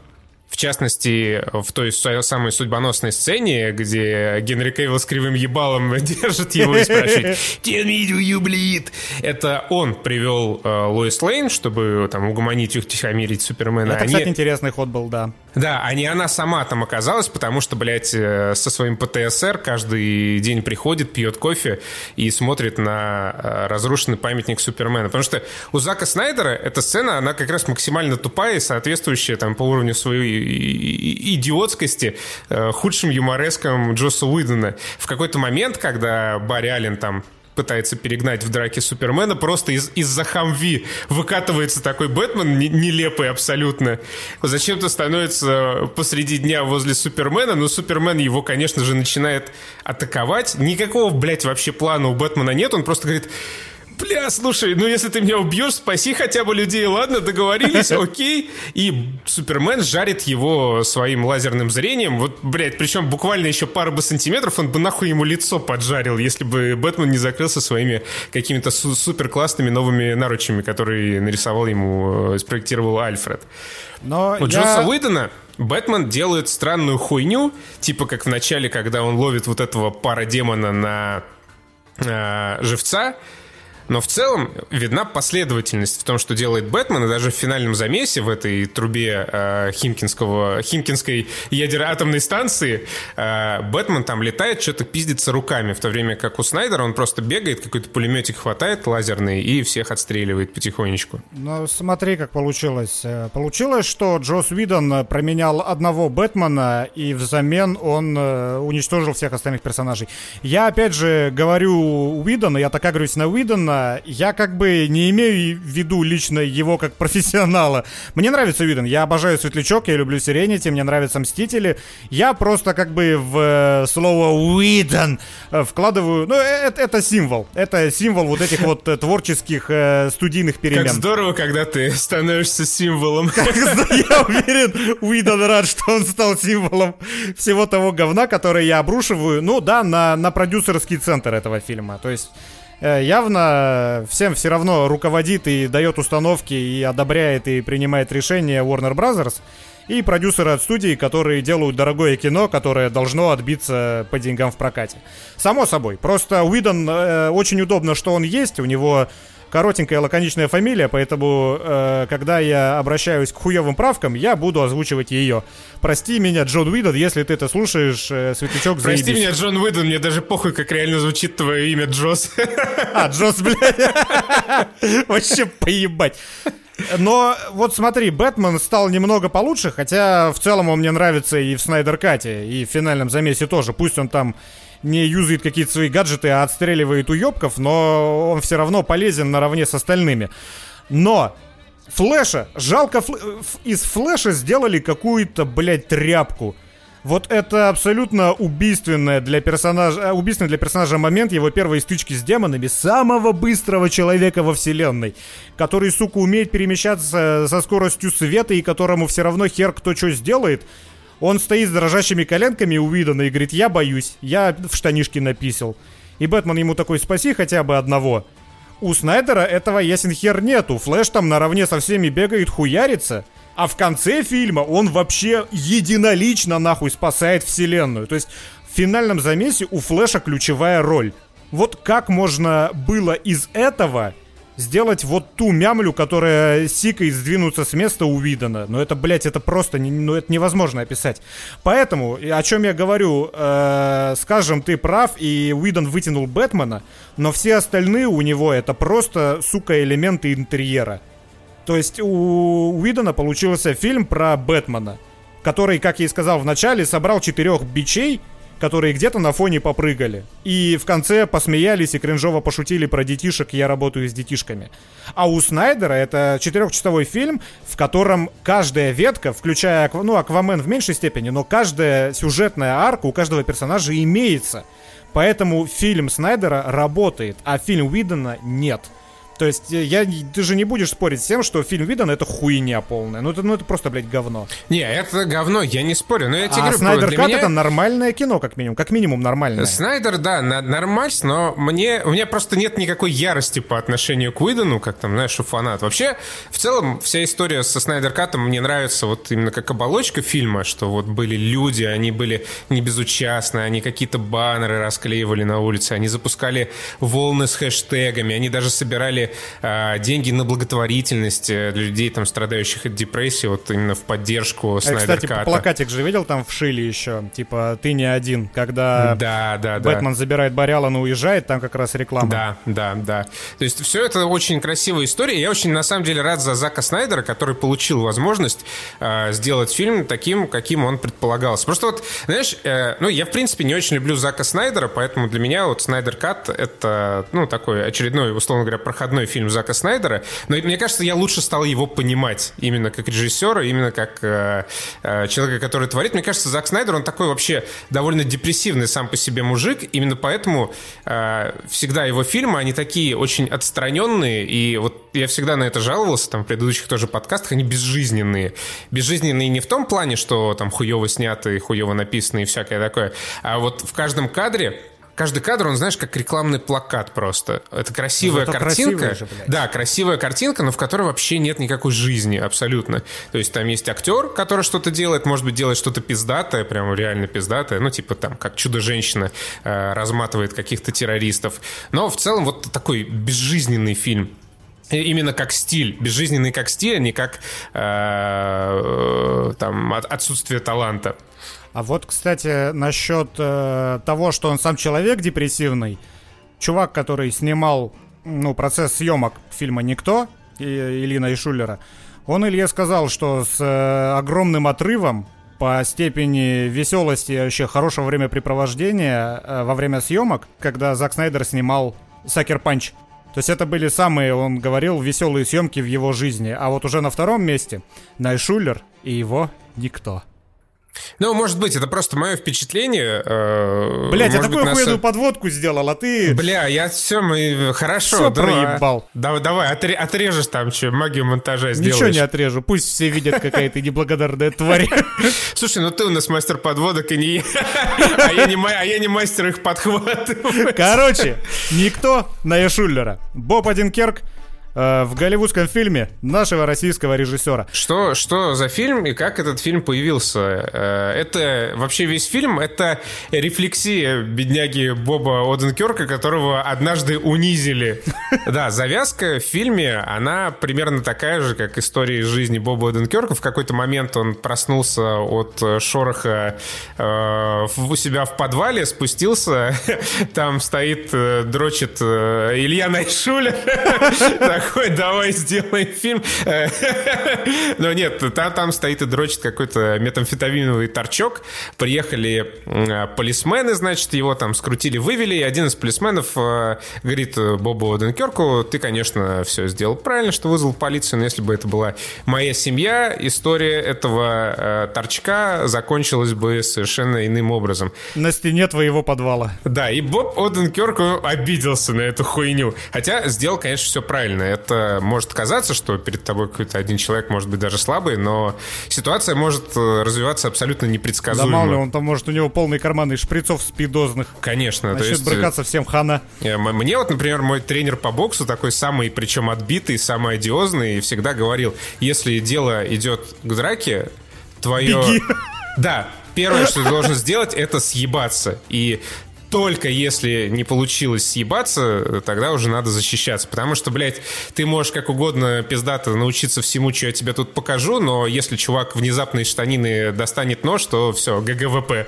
В частности, в той самой судьбоносной сцене, где Генри Кейвилл с кривым ебалом держит его и спрашивает «Tell me, do you bleed?» Это он привел э, Лоис Лейн, чтобы там угомонить, утихомирить Супермена. Это, Они... кстати, интересный ход был, да. Да, а не она сама там оказалась, потому что, блядь, э, со своим ПТСР каждый день приходит, пьет кофе и смотрит на э, разрушенный памятник Супермена. Потому что у Зака Снайдера эта сцена, она как раз максимально тупая и соответствующая там по уровню своей идиотскости э, худшим юморескам Джосса Уидона. В какой-то момент, когда Барри Аллен там пытается перегнать в драке Супермена, просто из- из-за хамви выкатывается такой Бэтмен нелепый абсолютно. Зачем-то становится посреди дня возле Супермена, но Супермен его, конечно же, начинает атаковать. Никакого, блядь, вообще плана у Бэтмена нет, он просто говорит бля, слушай, ну если ты меня убьешь, спаси хотя бы людей, ладно, договорились, окей. И Супермен жарит его своим лазерным зрением. Вот, блядь, причем буквально еще пару бы сантиметров, он бы нахуй ему лицо поджарил, если бы Бэтмен не закрылся своими какими-то су- супер классными новыми наручами, которые нарисовал ему, э, спроектировал Альфред. Но У я... Джосса Уидона Бэтмен делает странную хуйню, типа как в начале, когда он ловит вот этого парадемона на э, живца, но в целом видна последовательность в том, что делает Бэтмен, и даже в финальном замесе в этой трубе э, Химкинского, Химкинской ядероатомной станции э, Бэтмен там летает, что-то пиздится руками, в то время как у Снайдера он просто бегает, какой-то пулеметик хватает лазерный и всех отстреливает потихонечку. Ну, смотри, как получилось. Э, получилось, что Джос Видон променял одного Бэтмена, и взамен он э, уничтожил всех остальных персонажей. Я, опять же, говорю Уидона, я так агрюсь на Уидона, я как бы не имею в виду лично его как профессионала. Мне нравится Уидон, я обожаю Светлячок, я люблю Сиренити, мне нравятся Мстители. Я просто как бы в э, слово Уидон э, вкладываю... Ну, это, это символ. Это символ вот этих вот э, творческих студийных перемен. Как здорово, когда ты становишься символом. Я уверен, Уидон рад, что он стал символом всего того говна, которое я обрушиваю, ну да, на, на продюсерский центр этого фильма. То есть Э, явно всем все равно руководит и дает установки, и одобряет, и принимает решения Warner Brothers и продюсеры от студии, которые делают дорогое кино, которое должно отбиться по деньгам в прокате. Само собой. Просто Уидон э, очень удобно, что он есть. У него коротенькая лаконичная фамилия, поэтому, э, когда я обращаюсь к хуевым правкам, я буду озвучивать ее. Прости меня, Джон Уидон, если ты это слушаешь, э, Светлячок, заебись. Прости меня, Джон Уидон, мне даже похуй, как реально звучит твое имя, Джос. А, Джос, блядь. Вообще поебать. Но вот смотри, Бэтмен стал немного получше, хотя в целом он мне нравится и в Снайдер Кате, и в финальном замесе тоже. Пусть он там не юзает какие-то свои гаджеты, а отстреливает уебков, но он все равно полезен наравне с остальными. Но Флэша, жалко, фл... из Флэша сделали какую-то, блядь, тряпку. Вот это абсолютно убийственное для персонажа, э, убийственный для персонажа момент его первой стычки с демонами, самого быстрого человека во вселенной, который, сука, умеет перемещаться со скоростью света и которому все равно хер кто что сделает, он стоит с дрожащими коленками у Уидона и говорит, я боюсь, я в штанишки написал. И Бэтмен ему такой, спаси хотя бы одного. У Снайдера этого ясен хер нету. Флэш там наравне со всеми бегает, хуярится. А в конце фильма он вообще единолично нахуй спасает вселенную. То есть в финальном замесе у Флэша ключевая роль. Вот как можно было из этого сделать вот ту мямлю, которая сикой сдвинуться с места увидана. Но это, блядь, это просто, не, ну это невозможно описать. Поэтому, о чем я говорю, э, скажем, ты прав, и Уидон вытянул Бэтмена, но все остальные у него это просто, сука, элементы интерьера. То есть у Уидона получился фильм про Бэтмена, который, как я и сказал в начале, собрал четырех бичей, которые где-то на фоне попрыгали. И в конце посмеялись и кринжово пошутили про детишек «Я работаю с детишками». А у Снайдера это четырехчасовой фильм, в котором каждая ветка, включая ну, Аквамен в меньшей степени, но каждая сюжетная арка у каждого персонажа имеется. Поэтому фильм Снайдера работает, а фильм Уидона нет. То есть э, я, ты же не будешь спорить с тем, что фильм Видан это хуйня полная. Ну это, ну это просто, блядь, говно. Не, это говно, я не спорю. Но я тебе а говорю, Снайдер Кат меня... это нормальное кино, как минимум. Как минимум нормальное. Снайдер, да, на, нормально, но мне, у меня просто нет никакой ярости по отношению к Уидону, как там, знаешь, у фанат. Вообще, в целом, вся история со Снайдер Катом мне нравится вот именно как оболочка фильма, что вот были люди, они были не безучастны, они какие-то баннеры расклеивали на улице, они запускали волны с хэштегами, они даже собирали э, деньги на благотворительность э, для людей, там, страдающих от депрессии, вот именно в поддержку а, Снайдер кстати, Ката. плакатик же видел там вшили еще, типа «Ты не один», когда да, да, Бэтмен да. забирает Барри Аллена, уезжает, там как раз реклама. Да, да, да. То есть все это очень красивая история. Я очень, на самом деле, рад за Зака Снайдера, который получил возможность э, сделать фильм таким, каким он предполагался. Просто вот, знаешь, э, ну, я, в принципе, не очень люблю Зака Снайдера, поэтому для меня вот Снайдер Кат — это, ну, такой очередной, условно говоря, проходной фильм Зака Снайдера. Но мне кажется, я лучше стал его понимать именно как режиссера, именно как э, э, человека, который творит. Мне кажется, Зак Снайдер, он такой вообще довольно депрессивный сам по себе мужик. Именно поэтому э, всегда его фильмы, они такие очень отстраненные. И вот я всегда на это жаловался, там, в предыдущих тоже подкастах, они безжизненные. Безжизненные не в том плане, что там хуево сняты, хуево написаны и всякое такое, а вот в каждом кадре каждый кадр, он, знаешь, как рекламный плакат просто. Это красивая Зато картинка. же, блядь. да, красивая картинка, но в которой вообще нет никакой жизни абсолютно. То есть там есть актер, который что-то делает, может быть, делает что-то пиздатое, прям реально пиздатое, ну, типа там, как чудо-женщина э, разматывает каких-то террористов. Но в целом вот такой безжизненный фильм. Именно как стиль, безжизненный как стиль, а не как э, там от- отсутствие таланта. А вот, кстати, насчет э, того, что он сам человек депрессивный, чувак, который снимал ну, процесс съемок фильма «Никто» и, Ильина Ишулера, он Илье сказал, что с э, огромным отрывом по степени веселости и вообще хорошего времяпрепровождения э, во время съемок, когда Зак Снайдер снимал «Сакер Панч». То есть это были самые, он говорил, веселые съемки в его жизни. А вот уже на втором месте Найшулер и его никто. Ну, может быть, это просто мое впечатление. э, Блять, я может такую быть, нас- подводку сделал, а ты... Бля, я все, мы хорошо. Всё давай. проебал. Давай, давай, отре- отрежешь там что, магию монтажа сделаешь. Ничего не отрежу, пусть все видят, какая ты неблагодарная тварь. Слушай, ну ты у нас мастер подводок, и не. А я не, а я не мастер их подхватывать. Короче, никто на Эшуллера. Боб Одинкерк э, в голливудском фильме нашего российского режиссера. Что, что за фильм и как этот фильм появился? Э, Это вообще весь фильм, это рефлексия бедняги Боба Оденкерка, которого однажды унизили. Да, завязка в фильме, она примерно такая же, как история из жизни Боба Оденкерка. В какой-то момент он проснулся от шороха э, у себя в подвале, спустился, там стоит, дрочит Илья Найшуля. Такой, давай сделаем фильм. Э, Но нет, там, там стоит и дрочит какой-то метамфетаминовый торчок. Приехали э, полисмены, значит, его там скрутили, вывели. И один из полисменов э, говорит Бобу Оденкерку, ты, конечно, все сделал правильно, что вызвал полицию, но если бы это была моя семья, история этого торчка закончилась бы совершенно иным образом. На стене твоего подвала. Да, и Боб Оденкерк он обиделся на эту хуйню. Хотя сделал, конечно, все правильно. Это может казаться, что перед тобой какой-то один человек может быть даже слабый, но ситуация может э, развиваться абсолютно Да непредсказуемо. мало ли, он там, может, у него полный карман из шприцов спидозных. Конечно, то Начнет есть... э, брыкаться всем хана. э, Мне вот, например, мой тренер по боксу такой самый, причем отбитый, самый одиозный, всегда говорил, если дело идет к драке, твое... Беги. Да, первое, что ты должен сделать, это съебаться. И только если не получилось съебаться, тогда уже надо защищаться. Потому что, блядь, ты можешь как угодно пиздато научиться всему, что я тебе тут покажу, но если чувак внезапно из штанины достанет нож, то все, GG WP.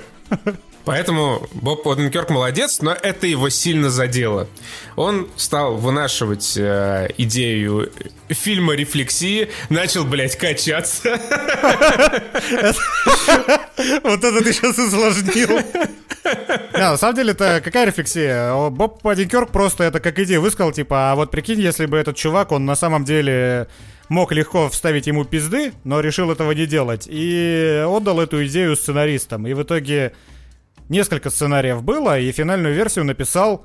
Поэтому Боб Оденкерк молодец, но это его сильно задело. Он стал вынашивать э, идею фильма рефлексии, начал, блядь, качаться. Вот это ты сейчас усложнил. Да, на самом деле, это какая рефлексия? Боб Оденкерк просто это как идея высказал, типа, а вот прикинь, если бы этот чувак, он на самом деле мог легко вставить ему пизды, но решил этого не делать. И отдал эту идею сценаристам. И в итоге несколько сценариев было, и финальную версию написал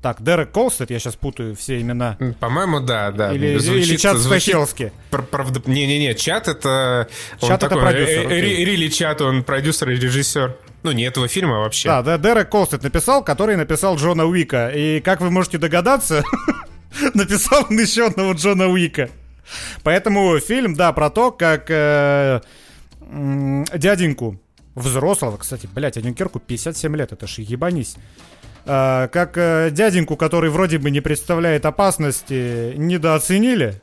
Так, Дерек Колстед, я сейчас путаю все имена. По-моему, да, да. Или, звучит, или Чат Стахелски. Правда... Не-не-не, Чат это... Чат это такой, продюсер. Э, э, Рили Чат, он продюсер и режиссер. Ну, не этого фильма а вообще. Да, да, Дерек Колстед написал, который написал Джона Уика. И, как вы можете догадаться, написал он еще одного Джона Уика. Поэтому фильм, да, про то, как э, э, дяденьку взрослого, кстати, блядь, а Дюнкерку 57 лет, это ж ебанись. Э, как э, дяденьку, который вроде бы не представляет опасности, недооценили.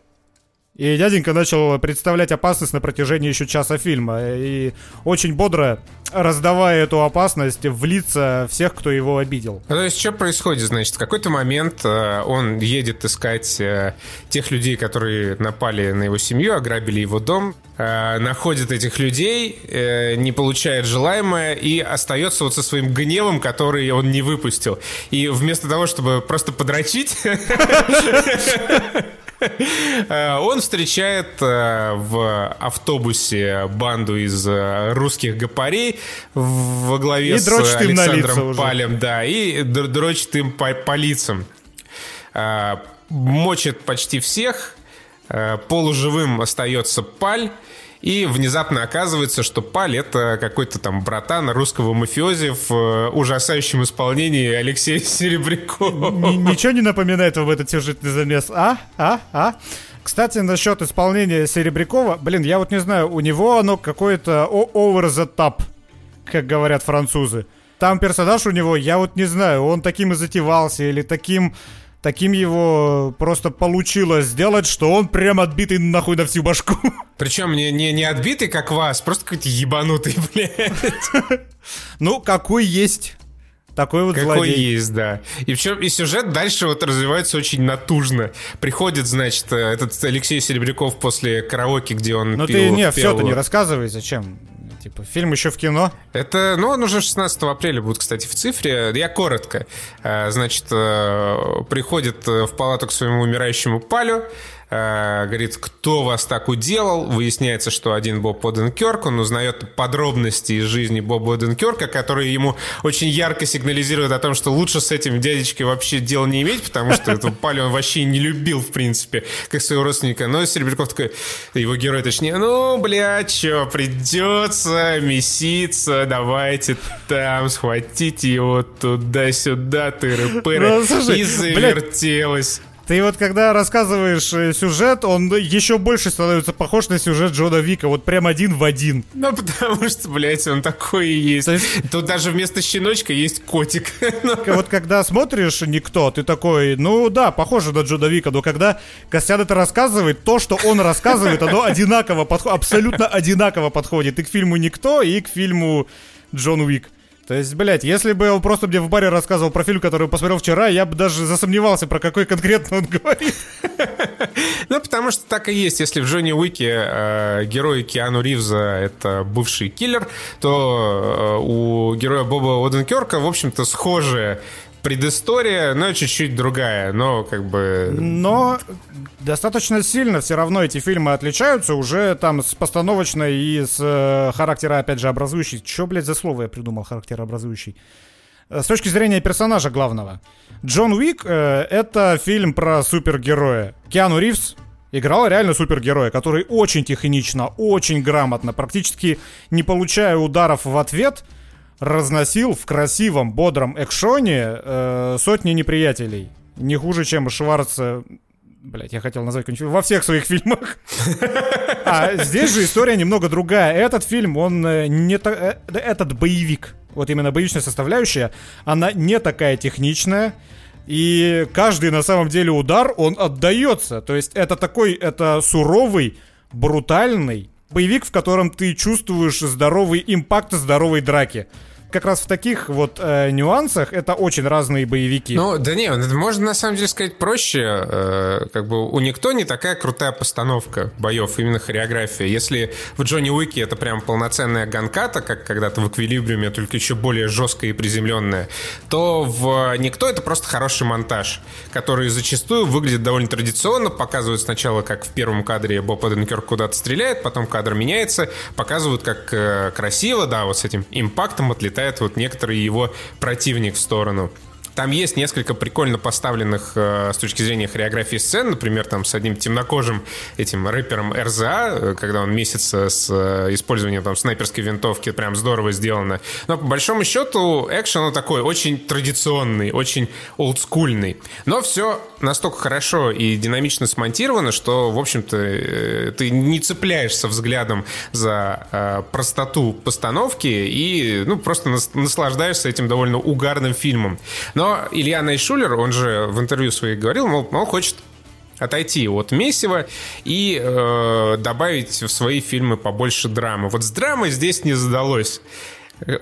И дяденька начал представлять опасность на протяжении еще часа фильма. И очень бодро, раздавая эту опасность в лица всех, кто его обидел. Ну, то есть, что происходит, значит? В какой-то момент э, он едет искать э, тех людей, которые напали на его семью, ограбили его дом, э, находит этих людей, э, не получает желаемое и остается вот со своим гневом, который он не выпустил. И вместо того, чтобы просто подрочить... Э, он встречает э, в автобусе банду из э, русских гопарей во главе и с Александром Палем, да, и дрочит им по, по лицам. Мочит почти всех, полуживым остается Паль, и внезапно оказывается, что Паль — это какой-то там братан русского мафиози в э, ужасающем исполнении Алексея Серебрякова. Ничего не напоминает вам этот сюжетный замес? А? А? А? Кстати, насчет исполнения Серебрякова, блин, я вот не знаю, у него оно какое-то over the top, как говорят французы. Там персонаж у него, я вот не знаю, он таким и затевался, или таким таким его просто получилось сделать, что он прям отбитый нахуй на всю башку. Причем не, не, не отбитый, как вас, просто какой-то ебанутый, блядь. Ну, какой есть. Такой вот Какой злодей. есть, да. И причем и сюжет дальше вот развивается очень натужно. Приходит, значит, э, этот Алексей Серебряков после караоке, где он Ну ты не, все, ты не рассказывай, зачем? Типа, фильм еще в кино? Это, ну, он уже 16 апреля будет, кстати, в цифре. Я коротко. Э, значит, э, приходит в палату к своему умирающему Палю, Э, говорит, кто вас так уделал. Выясняется, что один Боб Оденкерк, он узнает подробности из жизни Боба Оденкерка, которые ему очень ярко сигнализируют о том, что лучше с этим дядечкой вообще дела не иметь, потому что эту Пали он вообще не любил, в принципе, как своего родственника. Но Серебряков такой, его герой точнее, ну, блядь, что, придется меситься, давайте там, схватите его туда-сюда, тыры-пыры. Ну, и завертелось. Ты вот когда рассказываешь э, сюжет, он еще больше становится похож на сюжет Джона Вика, вот прям один в один. Ну, потому что, блядь, он такой и есть. есть... Тут даже вместо щеночка есть котик. Вот когда смотришь «Никто», ты такой, ну да, похоже на Джона Вика, но когда Костян это рассказывает, то, что он рассказывает, оно одинаково подходит, абсолютно одинаково подходит и к фильму «Никто», и к фильму Джон Уик. То есть, блядь, если бы он просто мне в баре рассказывал про фильм, который посмотрел вчера, я бы даже засомневался, про какой конкретно он говорит. Ну, потому что так и есть. Если в Джонни Уике э, герой Киану Ривза — это бывший киллер, то э, у героя Боба Оденкерка, в общем-то, схожие предыстория, но чуть-чуть другая, но как бы... Но достаточно сильно все равно эти фильмы отличаются уже там с постановочной и с э, характера, опять же, образующей. Че, блядь, за слово я придумал, характерообразующий? Э, с точки зрения персонажа главного. Джон Уик э, — это фильм про супергероя. Киану Ривз играл реально супергероя, который очень технично, очень грамотно, практически не получая ударов в ответ — разносил в красивом, бодром экшоне э, сотни неприятелей. Не хуже, чем Шварц... Блять, я хотел назвать какой-нибудь... Во всех своих фильмах. А здесь же история немного другая. Этот фильм, он э, не... Э, этот боевик, вот именно боевичная составляющая, она не такая техничная. И каждый на самом деле удар, он отдается. То есть это такой, это суровый, брутальный, боевик, в котором ты чувствуешь здоровый импакт здоровой драки как раз в таких вот э, нюансах это очень разные боевики. Ну, да не, можно на самом деле сказать проще. Э, как бы у никто не такая крутая постановка боев, именно хореография. Если в Джонни Уике это прям полноценная ганката, как когда-то в Эквилибриуме, только еще более жесткая и приземленная, то в Никто это просто хороший монтаж, который зачастую выглядит довольно традиционно, показывают сначала, как в первом кадре Боб Оденкерк куда-то стреляет, потом кадр меняется, показывают, как э, красиво, да, вот с этим импактом отлетает отлетает вот некоторый его противник в сторону. Там есть несколько прикольно поставленных э, с точки зрения хореографии сцен, например, там с одним темнокожим этим рэпером РЗА, э, когда он месяца с э, использованием там снайперской винтовки, прям здорово сделано. Но по большому счету экшен он такой очень традиционный, очень олдскульный. Но все настолько хорошо и динамично смонтировано, что, в общем-то, э, ты не цепляешься взглядом за э, простоту постановки и, ну, просто наслаждаешься этим довольно угарным фильмом. Но Илья Найшулер, он же в интервью своих говорил, мол, он хочет отойти от месива и э, добавить в свои фильмы побольше драмы. Вот с драмой здесь не задалось.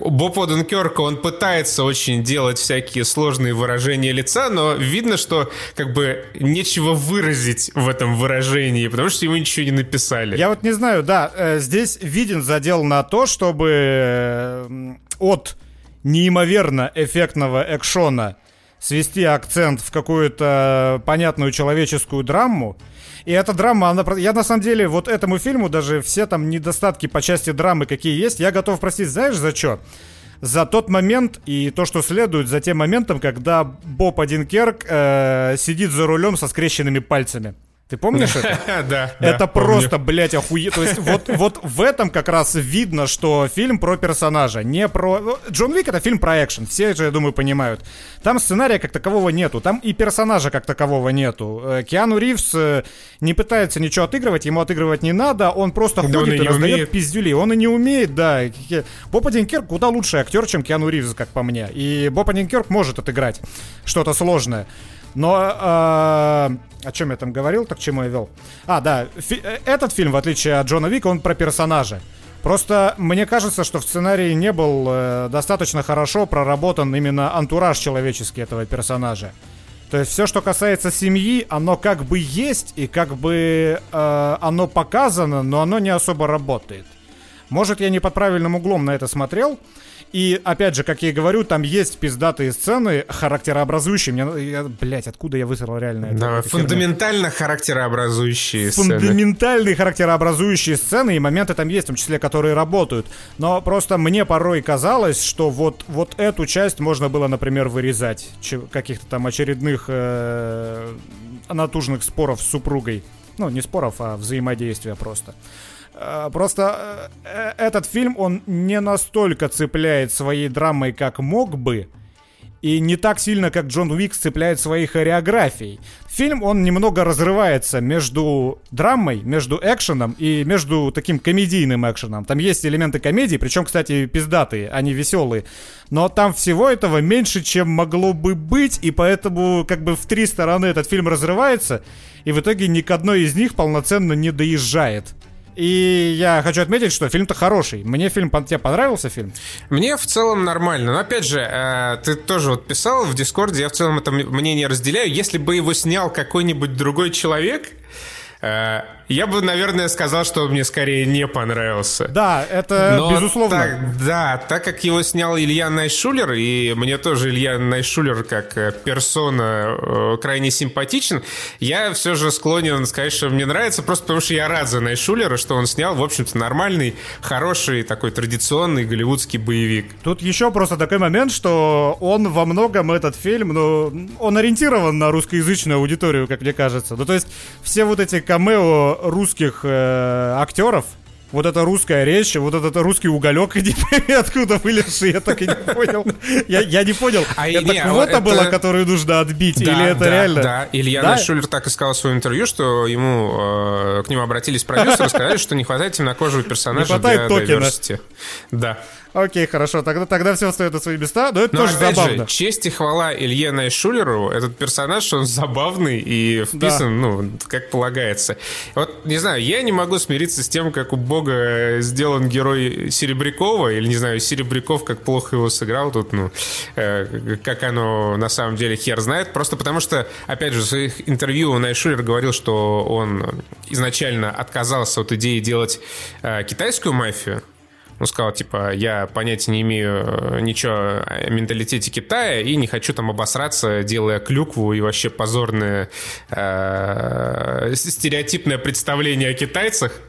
Боб Оденкерк, он пытается очень делать всякие сложные выражения лица, но видно, что как бы нечего выразить в этом выражении, потому что ему ничего не написали. Я вот не знаю, да, э, здесь виден задел на то, чтобы э, от неимоверно эффектного экшона свести акцент в какую-то понятную человеческую драму. И эта драма, она... Я на самом деле вот этому фильму даже все там недостатки по части драмы, какие есть, я готов простить, знаешь, за что? За тот момент и то, что следует за тем моментом, когда Боб Одинкерк э, сидит за рулем со скрещенными пальцами. Ты помнишь это? Да. Это просто, блядь, охуе... То есть вот, в этом как раз видно, что фильм про персонажа, не про... Ну, Джон Вик это фильм про экшен, все же, я думаю, понимают. Там сценария как такового нету, там и персонажа как такового нету. Э, Киану Ривз э, не пытается ничего отыгрывать, ему отыгрывать не надо, он просто ходит и раздает пиздюли. Он и не умеет, да. Боб Одинкерк куда лучший актер, чем Киану Ривз, как по мне. И Боб Одинкерк может отыграть что-то сложное. Но э, о чем я там говорил, так к чему я вел? А, да, фи- э, этот фильм, в отличие от Джона Вика, он про персонажа. Просто мне кажется, что в сценарии не был э, достаточно хорошо проработан именно антураж человеческий этого персонажа. То есть все, что касается семьи, оно как бы есть и как бы э, оно показано, но оно не особо работает. Может, я не под правильным углом на это смотрел, и, опять же, как я и говорю, там есть пиздатые сцены, характерообразующие. Мне, я, блядь, откуда я высрал реально это? Да, фундаментально херня? характерообразующие сцены. Фундаментальные характерообразующие сцены и моменты там есть, в том числе, которые работают. Но просто мне порой казалось, что вот, вот эту часть можно было, например, вырезать. Каких-то там очередных э, натужных споров с супругой. Ну, не споров, а взаимодействия просто. Э, просто э, э, этот фильм, он не настолько цепляет своей драмой, как мог бы, и не так сильно, как Джон Уик цепляет своей хореографией. Фильм, он немного разрывается между драмой, между экшеном и между таким комедийным экшеном. Там есть элементы комедии, причем, кстати, пиздатые, они веселые. Но там всего этого меньше, чем могло бы быть, и поэтому как бы в три стороны этот фильм разрывается, и в итоге ни к одной из них полноценно не доезжает. И я хочу отметить, что фильм-то хороший. Мне фильм, тебе понравился фильм? Мне в целом нормально. Но опять же, э, ты тоже вот писал в Дискорде, я в целом это мнение разделяю. Если бы его снял какой-нибудь другой человек, э, я бы, наверное, сказал, что он мне скорее не понравился. Да, это Но безусловно. Так, да, так как его снял Илья Найшулер, и мне тоже Илья Найшулер как э, персона э, крайне симпатичен, я все же склонен сказать, что мне нравится, просто потому что я рад за Найшулера, что он снял, в общем-то, нормальный, хороший, такой традиционный голливудский боевик. Тут еще просто такой момент, что он во многом, этот фильм, ну, он ориентирован на русскоязычную аудиторию, как мне кажется. Ну, то есть все вот эти камео русских э, актеров, вот эта русская речь, вот этот русский уголек, откуда вылезший, я так и не понял. Я, я не понял, а это не, квота это... была, которую нужно отбить, да, или это да, реально? Да, Илья да? Шулер так и сказал в своем интервью, что ему, э, к нему обратились продюсеры, сказали, что не хватает темнокожего персонажа для токена. Да. Окей, хорошо, тогда, тогда все встает на свои места, но это но тоже опять забавно. Же, честь и хвала Илье Найшулеру, этот персонаж, он забавный и вписан, да. ну, как полагается. Вот, не знаю, я не могу смириться с тем, как у Бога сделан герой Серебрякова, или, не знаю, Серебряков, как плохо его сыграл тут, ну, э, как оно на самом деле хер знает, просто потому что, опять же, в своих интервью Найшулер говорил, что он изначально отказался от идеи делать э, китайскую мафию, он сказал, типа, я понятия не имею э, ничего о менталитете Китая и не хочу там обосраться, делая клюкву и вообще позорное э, стереотипное представление о китайцах.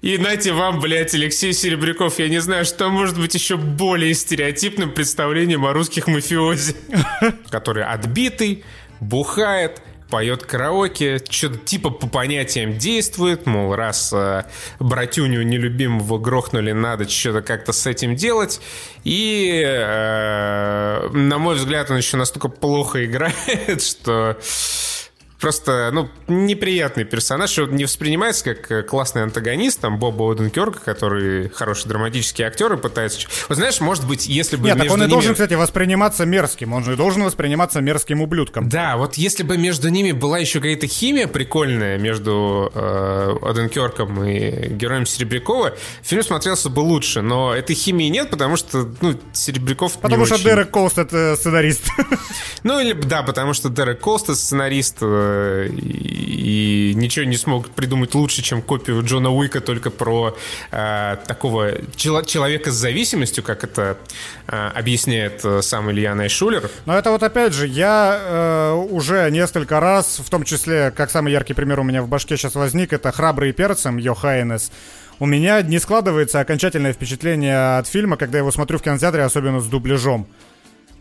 И нате вам, блядь, Алексей Серебряков, я не знаю, что может быть еще более стереотипным представлением о русских мафиози, который отбитый, бухает, поет караоке, что-то типа по понятиям действует, мол, раз э, братюню нелюбимого грохнули, надо что-то как-то с этим делать. И, э, на мой взгляд, он еще настолько плохо играет, что просто, ну, неприятный персонаж, он не воспринимается как э, классный антагонист, там, Боба Оденкерка, который хороший драматический актер и пытается... Вот знаешь, может быть, если бы Нет, так он и ними... должен, кстати, восприниматься мерзким, он же должен восприниматься мерзким ублюдком. Да, вот если бы между ними была еще какая-то химия прикольная между э, Оденкерком и героем Серебрякова, фильм смотрелся бы лучше, но этой химии нет, потому что, ну, Серебряков Потому что очень... Дерек Колст — это сценарист. Ну, или, да, потому что Дерек Колст — это сценарист, э, и ничего не смог придумать лучше, чем копию Джона Уика только про э, такого чел- человека с зависимостью, как это э, объясняет э, сам Илья Найшулер. Но это вот опять же, я э, уже несколько раз, в том числе, как самый яркий пример у меня в башке сейчас возник, это «Храбрый перцем» Йохайнес. У меня не складывается окончательное впечатление от фильма, когда я его смотрю в кинотеатре, особенно с дубляжом.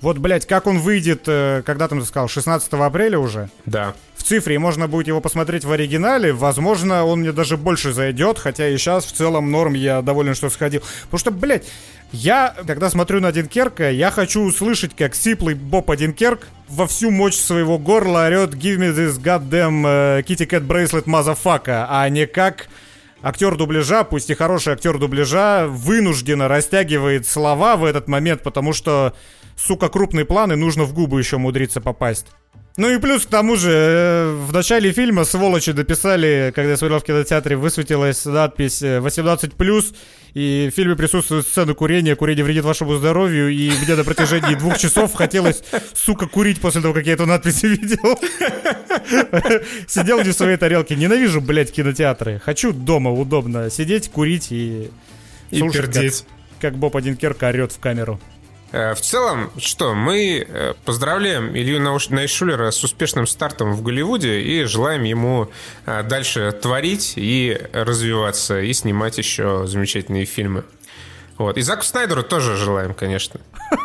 Вот, блядь, как он выйдет, э, когда там ты сказал, 16 апреля уже? Да. В цифре, можно будет его посмотреть в оригинале. Возможно, он мне даже больше зайдет, хотя и сейчас в целом норм я доволен, что сходил. Потому что, блядь, я, когда смотрю на Динкерка, я хочу услышать, как сиплый Боб Динкерк во всю мощь своего горла орет «Give me this goddamn uh, kitty cat bracelet, motherfucker», а не как актер дубляжа, пусть и хороший актер дубляжа, вынужденно растягивает слова в этот момент, потому что сука, крупные планы, нужно в губы еще мудриться попасть. Ну и плюс к тому же, э, в начале фильма сволочи дописали, когда я смотрел в кинотеатре, высветилась надпись 18+, э, и в фильме присутствует сцена курения, курение вредит вашему здоровью, и мне на протяжении двух часов хотелось, сука, курить после того, как я эту надпись увидел. Сидел не в своей тарелке. Ненавижу, блядь, кинотеатры. Хочу дома удобно сидеть, курить и... И пердеть. Как, как Боб Одинкерк орет в камеру. Э, в целом, что, мы э, поздравляем Илью Найшулера с успешным стартом в Голливуде и желаем ему э, дальше творить и развиваться, и снимать еще замечательные фильмы. Вот. И Заку Снайдеру тоже желаем, конечно.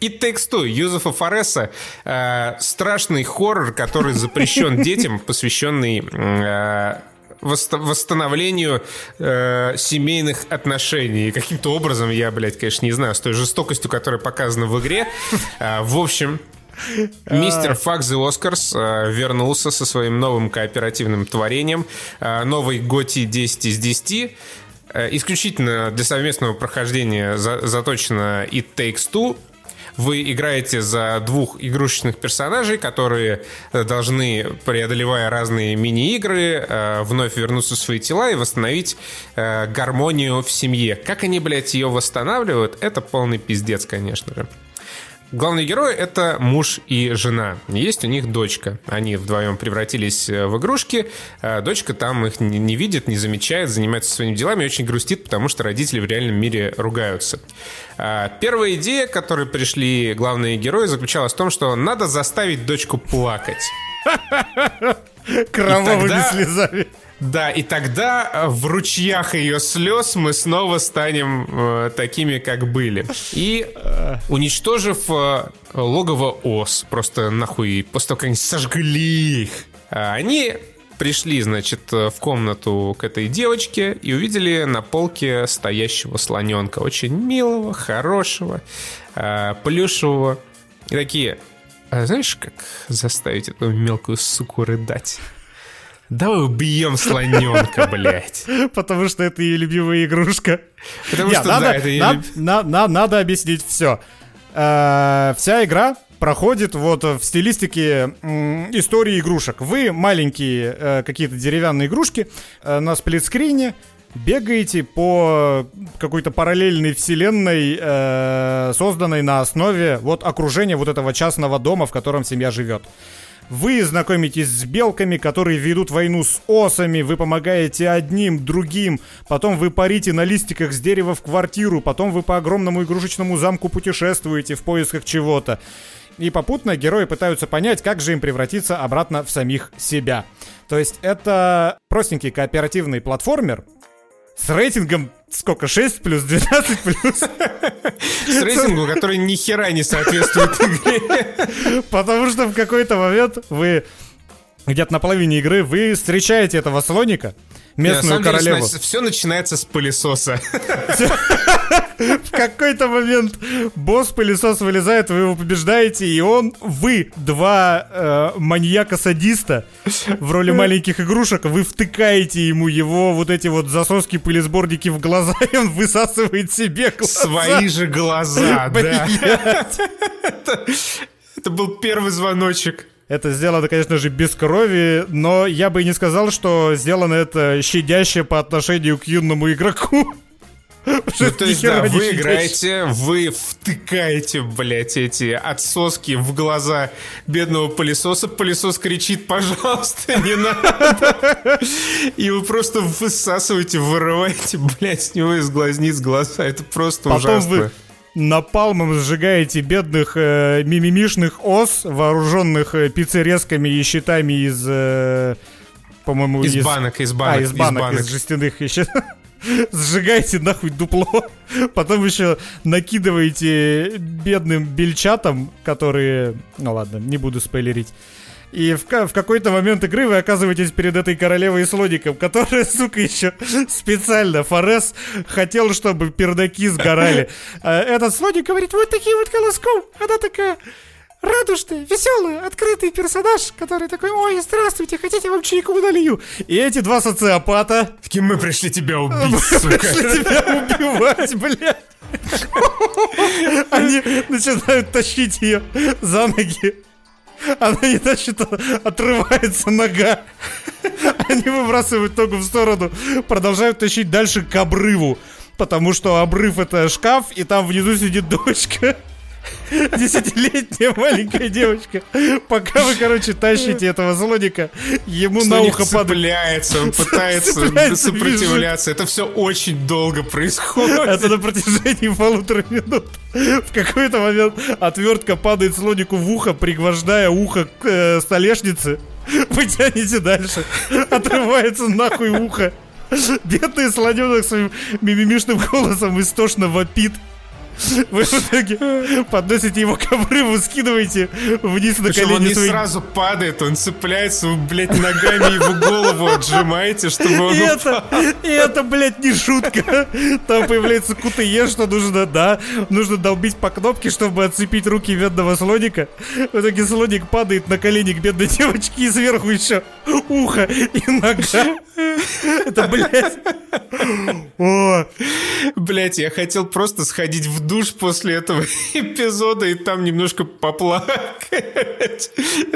И Takes Two Юзефа Фореса э, страшный хоррор, который запрещен детям, посвященный э, восстановлению э, семейных отношений. каким-то образом, я, блядь, конечно, не знаю, с той жестокостью, которая показана в игре. Э, в общем, Мистер Фак The Оскарс вернулся со своим новым кооперативным творением. Э, новый Готи 10 из 10. Э, исключительно для совместного прохождения за, заточено It Takes Two. Вы играете за двух игрушечных персонажей, которые э, должны, преодолевая разные мини-игры, э, вновь вернуться в свои тела и восстановить э, гармонию в семье. Как они, блядь, ее восстанавливают, это полный пиздец, конечно же. Главные герои — это муж и жена. Есть у них дочка. Они вдвоем превратились э, в игрушки. А дочка там их не видит, не замечает, занимается своими делами и очень грустит, потому что родители в реальном мире ругаются. А первая идея, к которой пришли главные герои, заключалась в том, что надо заставить дочку плакать. Кровавыми слезами. Да, и тогда э, в ручьях ее слез мы снова станем э, такими, как были. И э, уничтожив э, логово ос, просто нахуй, после того, как они сожгли их, э, они пришли, значит, в комнату к этой девочке и увидели на полке стоящего слоненка. Очень милого, хорошего, э, плюшевого. И такие, а знаешь, как заставить эту мелкую суку рыдать? Давай убьем слоненка, блядь. Потому что это ее любимая игрушка. Потому что, надо, да, это ее надо, на, на, надо объяснить все. Э, вся игра проходит вот в стилистике истории игрушек. Вы маленькие э, какие-то деревянные игрушки э, на сплитскрине бегаете по какой-то параллельной вселенной, э, созданной на основе вот окружения вот этого частного дома, в котором семья живет. Вы знакомитесь с белками, которые ведут войну с осами, вы помогаете одним, другим, потом вы парите на листиках с дерева в квартиру, потом вы по огромному игрушечному замку путешествуете в поисках чего-то. И попутно герои пытаются понять, как же им превратиться обратно в самих себя. То есть это простенький кооперативный платформер, с рейтингом сколько, 6 плюс, 12 плюс? С рейтингом, который ни хера не соответствует игре. Потому что в какой-то момент вы где-то на половине игры вы встречаете этого слоника, местную королеву. все начинается с пылесоса. В какой-то момент босс-пылесос вылезает, вы его побеждаете, и он, вы, два э, маньяка-садиста в роли маленьких игрушек, вы втыкаете ему его вот эти вот засоски пылесборники в глаза, и он высасывает себе глаза. Свои же глаза, да. Это был первый звоночек. Это сделано, конечно же, без крови, но я бы не сказал, что сделано это щадяще по отношению к юному игроку. Ну, то есть, да, вы играете, вы втыкаете, блядь, эти отсоски в глаза бедного пылесоса. Пылесос кричит, пожалуйста, не надо. И вы просто высасываете, вырываете, блядь, с него из глазниц глаза. Это просто ужасно. Напалмом сжигаете бедных э, мимимишных ос, вооруженных э, пиццерезками и щитами из... Э, по-моему, из, из банок, из банок. А, из банок, из, банок. из жестяных еще. Сжигаете нахуй дупло. Потом еще накидываете бедным бельчатам, которые... Ну ладно, не буду спойлерить. И в, в какой-то момент игры вы оказываетесь перед этой королевой с лодиком, которая, сука, еще специально, Форес хотел, чтобы пердаки сгорали. А этот слоник говорит, вот такие вот колоском. Она такая, радужный, веселый, открытый персонаж, который такой, ой, здравствуйте, хотите вам чайку налью? И эти два социопата... Таким мы пришли тебя убить, сука. Мы пришли тебя убивать, блядь. Они начинают тащить ее за ноги она не тащит, отрывается нога. Они выбрасывают ногу в сторону, продолжают тащить дальше к обрыву. Потому что обрыв это шкаф, и там внизу сидит дочка. Десятилетняя маленькая девочка. Пока вы, короче, тащите этого злодика, ему на ухо падает. он пытается сопротивляться. Это все очень долго происходит. Это на протяжении полутора минут. В какой-то момент отвертка падает слонику в ухо, пригвождая ухо к э, столешнице. Вы тянете дальше. Отрывается нахуй ухо. Бедный слоненок своим мимимишным голосом истошно вопит. Вы в итоге подносите его к обрыву, скидываете вниз на колени. он не свои... сразу падает, он цепляется, вы, блядь, ногами его голову отжимаете, чтобы он и это, и это, блядь, не шутка. Там появляется КТЕ, что нужно, да, нужно долбить по кнопке, чтобы отцепить руки бедного слоника. В итоге слоник падает на колени к бедной девочке и сверху еще ухо и нога. Это, блядь. О. Блядь, я хотел просто сходить в душ после этого эпизода и там немножко поплакать.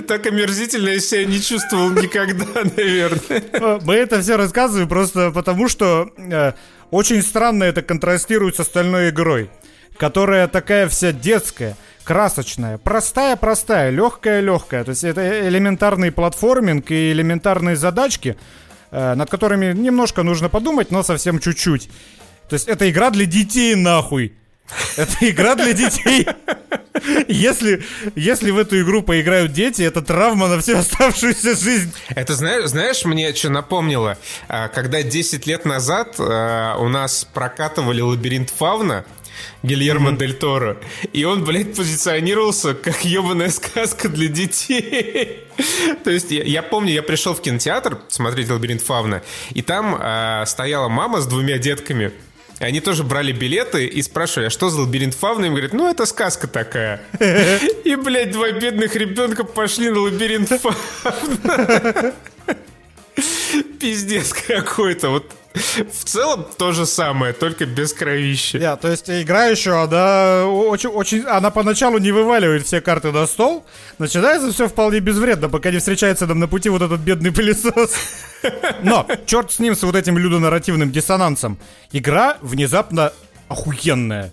Так омерзительно я себя не чувствовал никогда, наверное. Мы это все рассказываем просто потому, что э, очень странно это контрастирует с остальной игрой, которая такая вся детская красочная, простая-простая, легкая-легкая. То есть это элементарный платформинг и элементарные задачки, э, над которыми немножко нужно подумать, но совсем чуть-чуть. То есть это игра для детей нахуй. Это игра для детей. Если, если в эту игру поиграют дети, это травма на всю оставшуюся жизнь. Это знаешь, знаешь, мне что напомнило? А, когда 10 лет назад а, у нас прокатывали лабиринт Фавна, Гильермо mm-hmm. Дель Торо. И он, блядь, позиционировался как ебаная сказка для детей. То есть я, я помню, я пришел в кинотеатр смотреть «Лабиринт Фавна», и там э, стояла мама с двумя детками. Они тоже брали билеты и спрашивали, а что за лабиринт фавны? Им говорят, ну это сказка такая. И, блядь, два бедных ребенка пошли на лабиринт фавна. Пиздец какой-то. Вот в целом то же самое, только без кровища. Да, то есть игра еще, она очень, очень, она поначалу не вываливает все карты на стол. Начинается все вполне безвредно, пока не встречается нам на пути вот этот бедный пылесос. Но, черт с ним, с вот этим людонарративным диссонансом. Игра внезапно охуенная.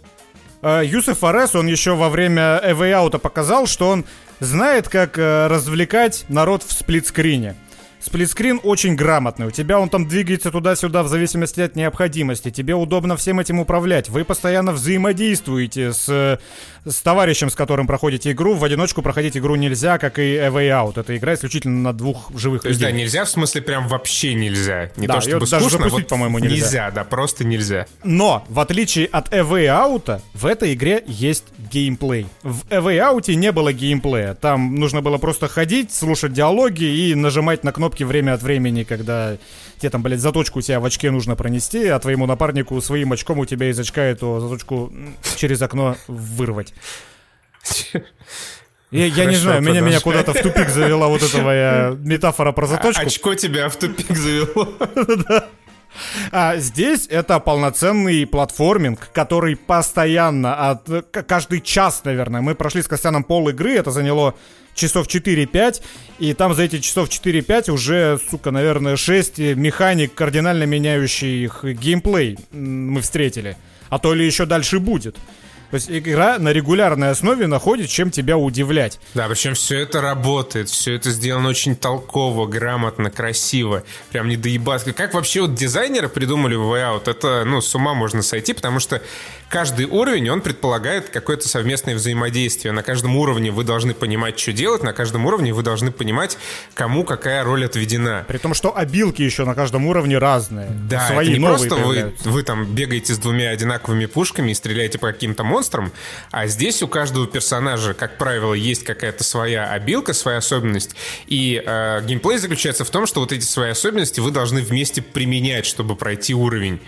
Э, Юсеф Арес, он еще во время Way Out показал, что он знает, как э, развлекать народ в сплитскрине. Сплитскрин очень грамотный. У тебя он там двигается туда-сюда в зависимости от необходимости. Тебе удобно всем этим управлять. Вы постоянно взаимодействуете с, с товарищем, с которым проходите игру. В одиночку проходить игру нельзя, как и A Way Out. Это игра исключительно на двух живых То есть, людей. да, нельзя, в смысле, прям вообще нельзя. Не Да, то чтобы её даже скучно, запустить, вот по-моему, нельзя. Нельзя, да, просто нельзя. Но, в отличие от A Way Out, в этой игре есть геймплей. В A Way Out не было геймплея. Там нужно было просто ходить, слушать диалоги и нажимать на кнопки время от времени, когда тебе там, блядь, заточку у тебя в очке нужно пронести, а твоему напарнику своим очком у тебя из очка эту заточку через окно вырвать. Я, я не знаю, меня, меня куда-то в тупик завела вот эта моя метафора про заточку. Очко тебя в тупик завело. А здесь это полноценный платформинг, который постоянно, от, каждый час, наверное, мы прошли с Костяном пол игры, это заняло часов 4-5, и там за эти часов 4-5 уже, сука, наверное, 6 механик, кардинально меняющих геймплей м, мы встретили. А то ли еще дальше будет. То есть игра на регулярной основе находит, чем тебя удивлять. Да, причем все это работает, все это сделано очень толково, грамотно, красиво. Прям не доебаться. Как вообще вот дизайнеры придумали Way Out? Это, ну, с ума можно сойти, потому что каждый уровень, он предполагает какое-то совместное взаимодействие. На каждом уровне вы должны понимать, что делать, на каждом уровне вы должны понимать, кому какая роль отведена. При том, что обилки еще на каждом уровне разные. Да, Свои это не новые просто вы, вы там бегаете с двумя одинаковыми пушками и стреляете по каким-то монстрам, а здесь у каждого персонажа, как правило, есть какая-то своя обилка, своя особенность. И э, геймплей заключается в том, что вот эти свои особенности вы должны вместе применять, чтобы пройти уровень.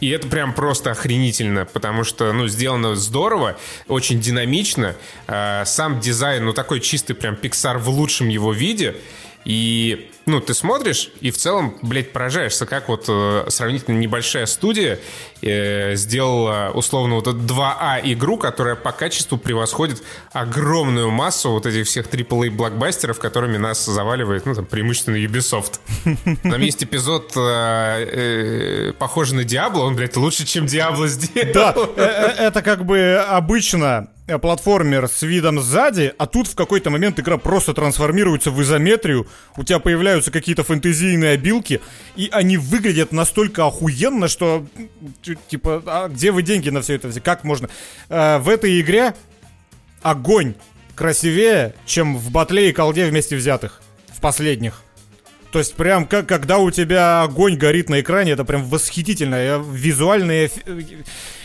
И это прям просто охренительно, потому что, ну, сделано здорово, очень динамично. Э, сам дизайн, ну, такой чистый прям Pixar в лучшем его виде. И, ну, ты смотришь и в целом, блядь, поражаешься, как вот э, сравнительно небольшая студия э, сделала, условно, вот эту 2А игру, которая по качеству превосходит огромную массу вот этих всех AAA блокбастеров, которыми нас заваливает, ну, там, преимущественно Ubisoft. Там есть эпизод, э, э, похожий на Диабло, он, блядь, лучше, чем Диабло сделал. Да, э, это как бы обычно платформер с видом сзади, а тут в какой-то момент игра просто трансформируется в изометрию, у тебя появляются какие-то фэнтезийные обилки, и они выглядят настолько охуенно, что типа, а где вы деньги на все это взяли? Как можно? Э, в этой игре огонь красивее, чем в батле и колде вместе взятых. В последних. То есть прям как когда у тебя огонь горит на экране, это прям восхитительно. Я- Визуальные...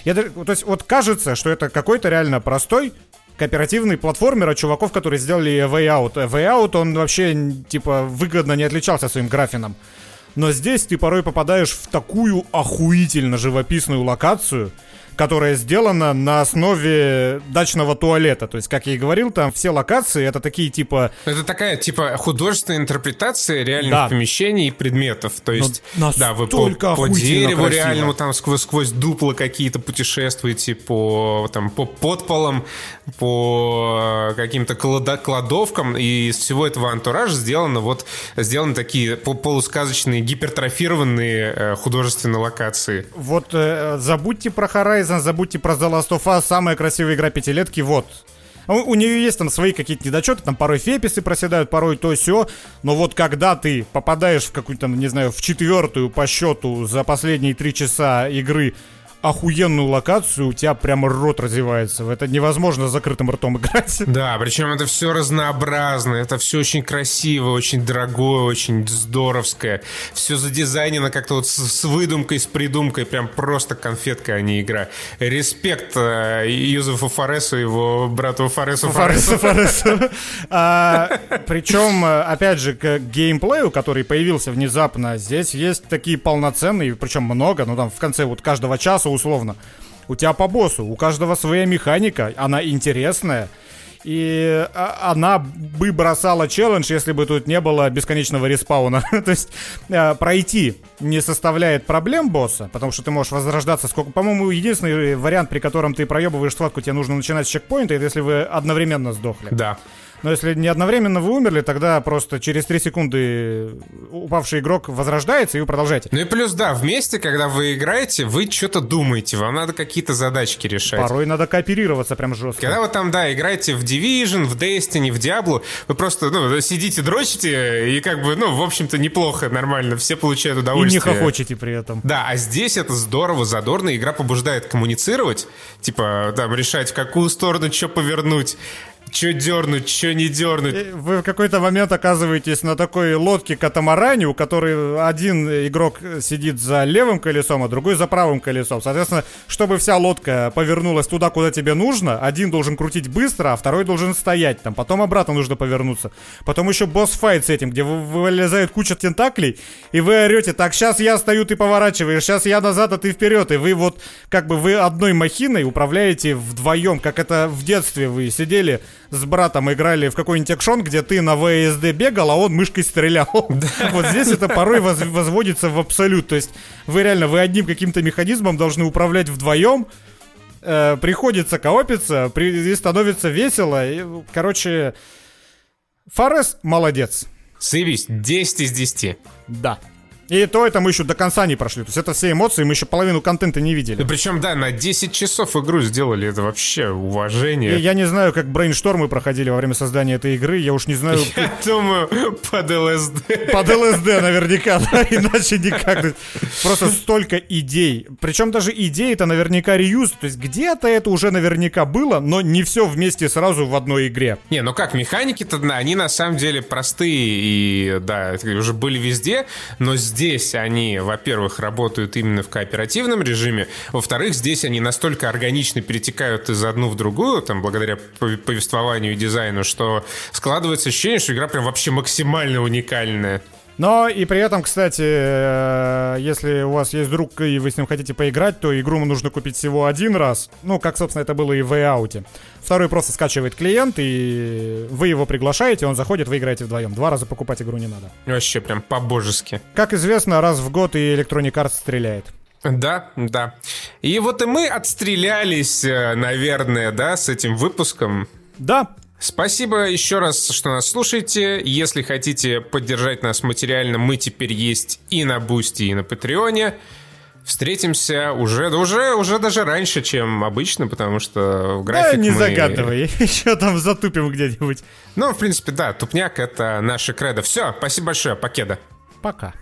Я, то есть вот кажется, что это какой-то реально простой кооперативный платформер от чуваков, которые сделали Way Out. Way Out, он вообще, типа, выгодно не отличался своим графином. Но здесь ты порой попадаешь в такую охуительно живописную локацию, которая сделана на основе дачного туалета. То есть, как я и говорил, там все локации это такие типа Это такая, типа, художественная интерпретация реальных Да. помещений и предметов. То есть, Но да, вы по, по дереву красиво. реальному там сквозь, сквозь дупла какие-то путешествуете, по, там, по подполам, по каким-то кладо- кладовкам. И из всего этого антуража сделано вот, сделаны такие по- полусказочные, гипертрофированные э, художественные локации. Вот э, забудьте про Horizon, забудьте про The Last of Us, самая красивая игра пятилетки, вот. У, у нее есть там свои какие-то недочеты, там порой феписы проседают, порой то все. Но вот когда ты попадаешь в какую-то, не знаю, в четвертую по счету за последние три часа игры охуенную локацию, у тебя прямо рот развивается. Это невозможно с закрытым ртом играть. Да, причем это все разнообразно, это все очень красиво, очень дорогое, очень здоровское. Все задизайнено как-то вот с, с выдумкой, с придумкой, прям просто конфетка, а не игра. Респект э, Юзефу Фаресу и его брату Фаресу. Форесу, Форесу. А, Причем, э, опять же, к геймплею, который появился внезапно, здесь есть такие полноценные, причем много, ну там в конце вот каждого часа условно. У тебя по боссу, у каждого своя механика, она интересная. И а, она бы бросала челлендж, если бы тут не было бесконечного респауна. То есть э, пройти не составляет проблем босса, потому что ты можешь возрождаться сколько... По-моему, единственный вариант, при котором ты проебываешь схватку, тебе нужно начинать с чекпоинта, это если вы одновременно сдохли. Да. Но если не одновременно вы умерли, тогда просто через 3 секунды упавший игрок возрождается и вы продолжаете. Ну и плюс, да, вместе, когда вы играете, вы что-то думаете, вам надо какие-то задачки решать. Порой надо кооперироваться прям жестко. Когда вы там, да, играете в Division, в Destiny, в Diablo, вы просто, ну, сидите, дрочите, и как бы, ну, в общем-то, неплохо, нормально, все получают удовольствие. И не хохочете при этом. Да, а здесь это здорово, задорно, игра побуждает коммуницировать, типа, там, решать, в какую сторону что повернуть. Че дернуть, че не дернуть. Вы в какой-то момент оказываетесь на такой лодке катамаране, у которой один игрок сидит за левым колесом, а другой за правым колесом. Соответственно, чтобы вся лодка повернулась туда, куда тебе нужно, один должен крутить быстро, а второй должен стоять там. Потом обратно нужно повернуться. Потом еще босс-файт с этим, где вылезает куча тентаклей, и вы орете, так, сейчас я стою, ты поворачиваешь, сейчас я назад, а ты вперед. И вы вот, как бы вы одной махиной управляете вдвоем, как это в детстве вы сидели с братом играли в какой-нибудь экшон, где ты на ВСД бегал, а он мышкой стрелял. Вот здесь это порой возводится в абсолют. То есть вы реально, вы одним каким-то механизмом должны управлять вдвоем, э, приходится коопиться, при, и становится весело. И, короче, Форес молодец. Сывись, 10 из 10. Да. И то это мы еще до конца не прошли. То есть это все эмоции, мы еще половину контента не видели. Да причем, да, на 10 часов игру сделали. Это вообще уважение. И я не знаю, как брейнштормы проходили во время создания этой игры. Я уж не знаю... Я думаю, под ЛСД. Под ЛСД наверняка, да, иначе никак. Просто столько идей. Причем даже идеи это наверняка реюз. То есть где-то это уже наверняка было, но не все вместе сразу в одной игре. Не, ну как, механики-то, они на самом деле простые и, да, уже были везде, но здесь здесь они, во-первых, работают именно в кооперативном режиме, во-вторых, здесь они настолько органично перетекают из одну в другую, там, благодаря повествованию и дизайну, что складывается ощущение, что игра прям вообще максимально уникальная. Но и при этом, кстати, э, если у вас есть друг и вы с ним хотите поиграть, то игру нужно купить всего один раз. Ну, как, собственно, это было и в Way Второй просто скачивает клиент, и вы его приглашаете, он заходит, вы играете вдвоем. Два раза покупать игру не надо. Вообще прям по-божески. Как известно, раз в год и Electronic Arts стреляет. Да, да. И вот и мы отстрелялись, э, наверное, да, с этим выпуском. Да, Спасибо еще раз, что нас слушаете. Если хотите поддержать нас материально, мы теперь есть и на Бусти, и на Патреоне. Встретимся уже, уже, уже даже раньше, чем обычно, потому что в график Да, не мы... загадывай, еще там затупим где-нибудь. Ну, в принципе, да, тупняк — это наша кредо. Все, спасибо большое, покеда. Пока.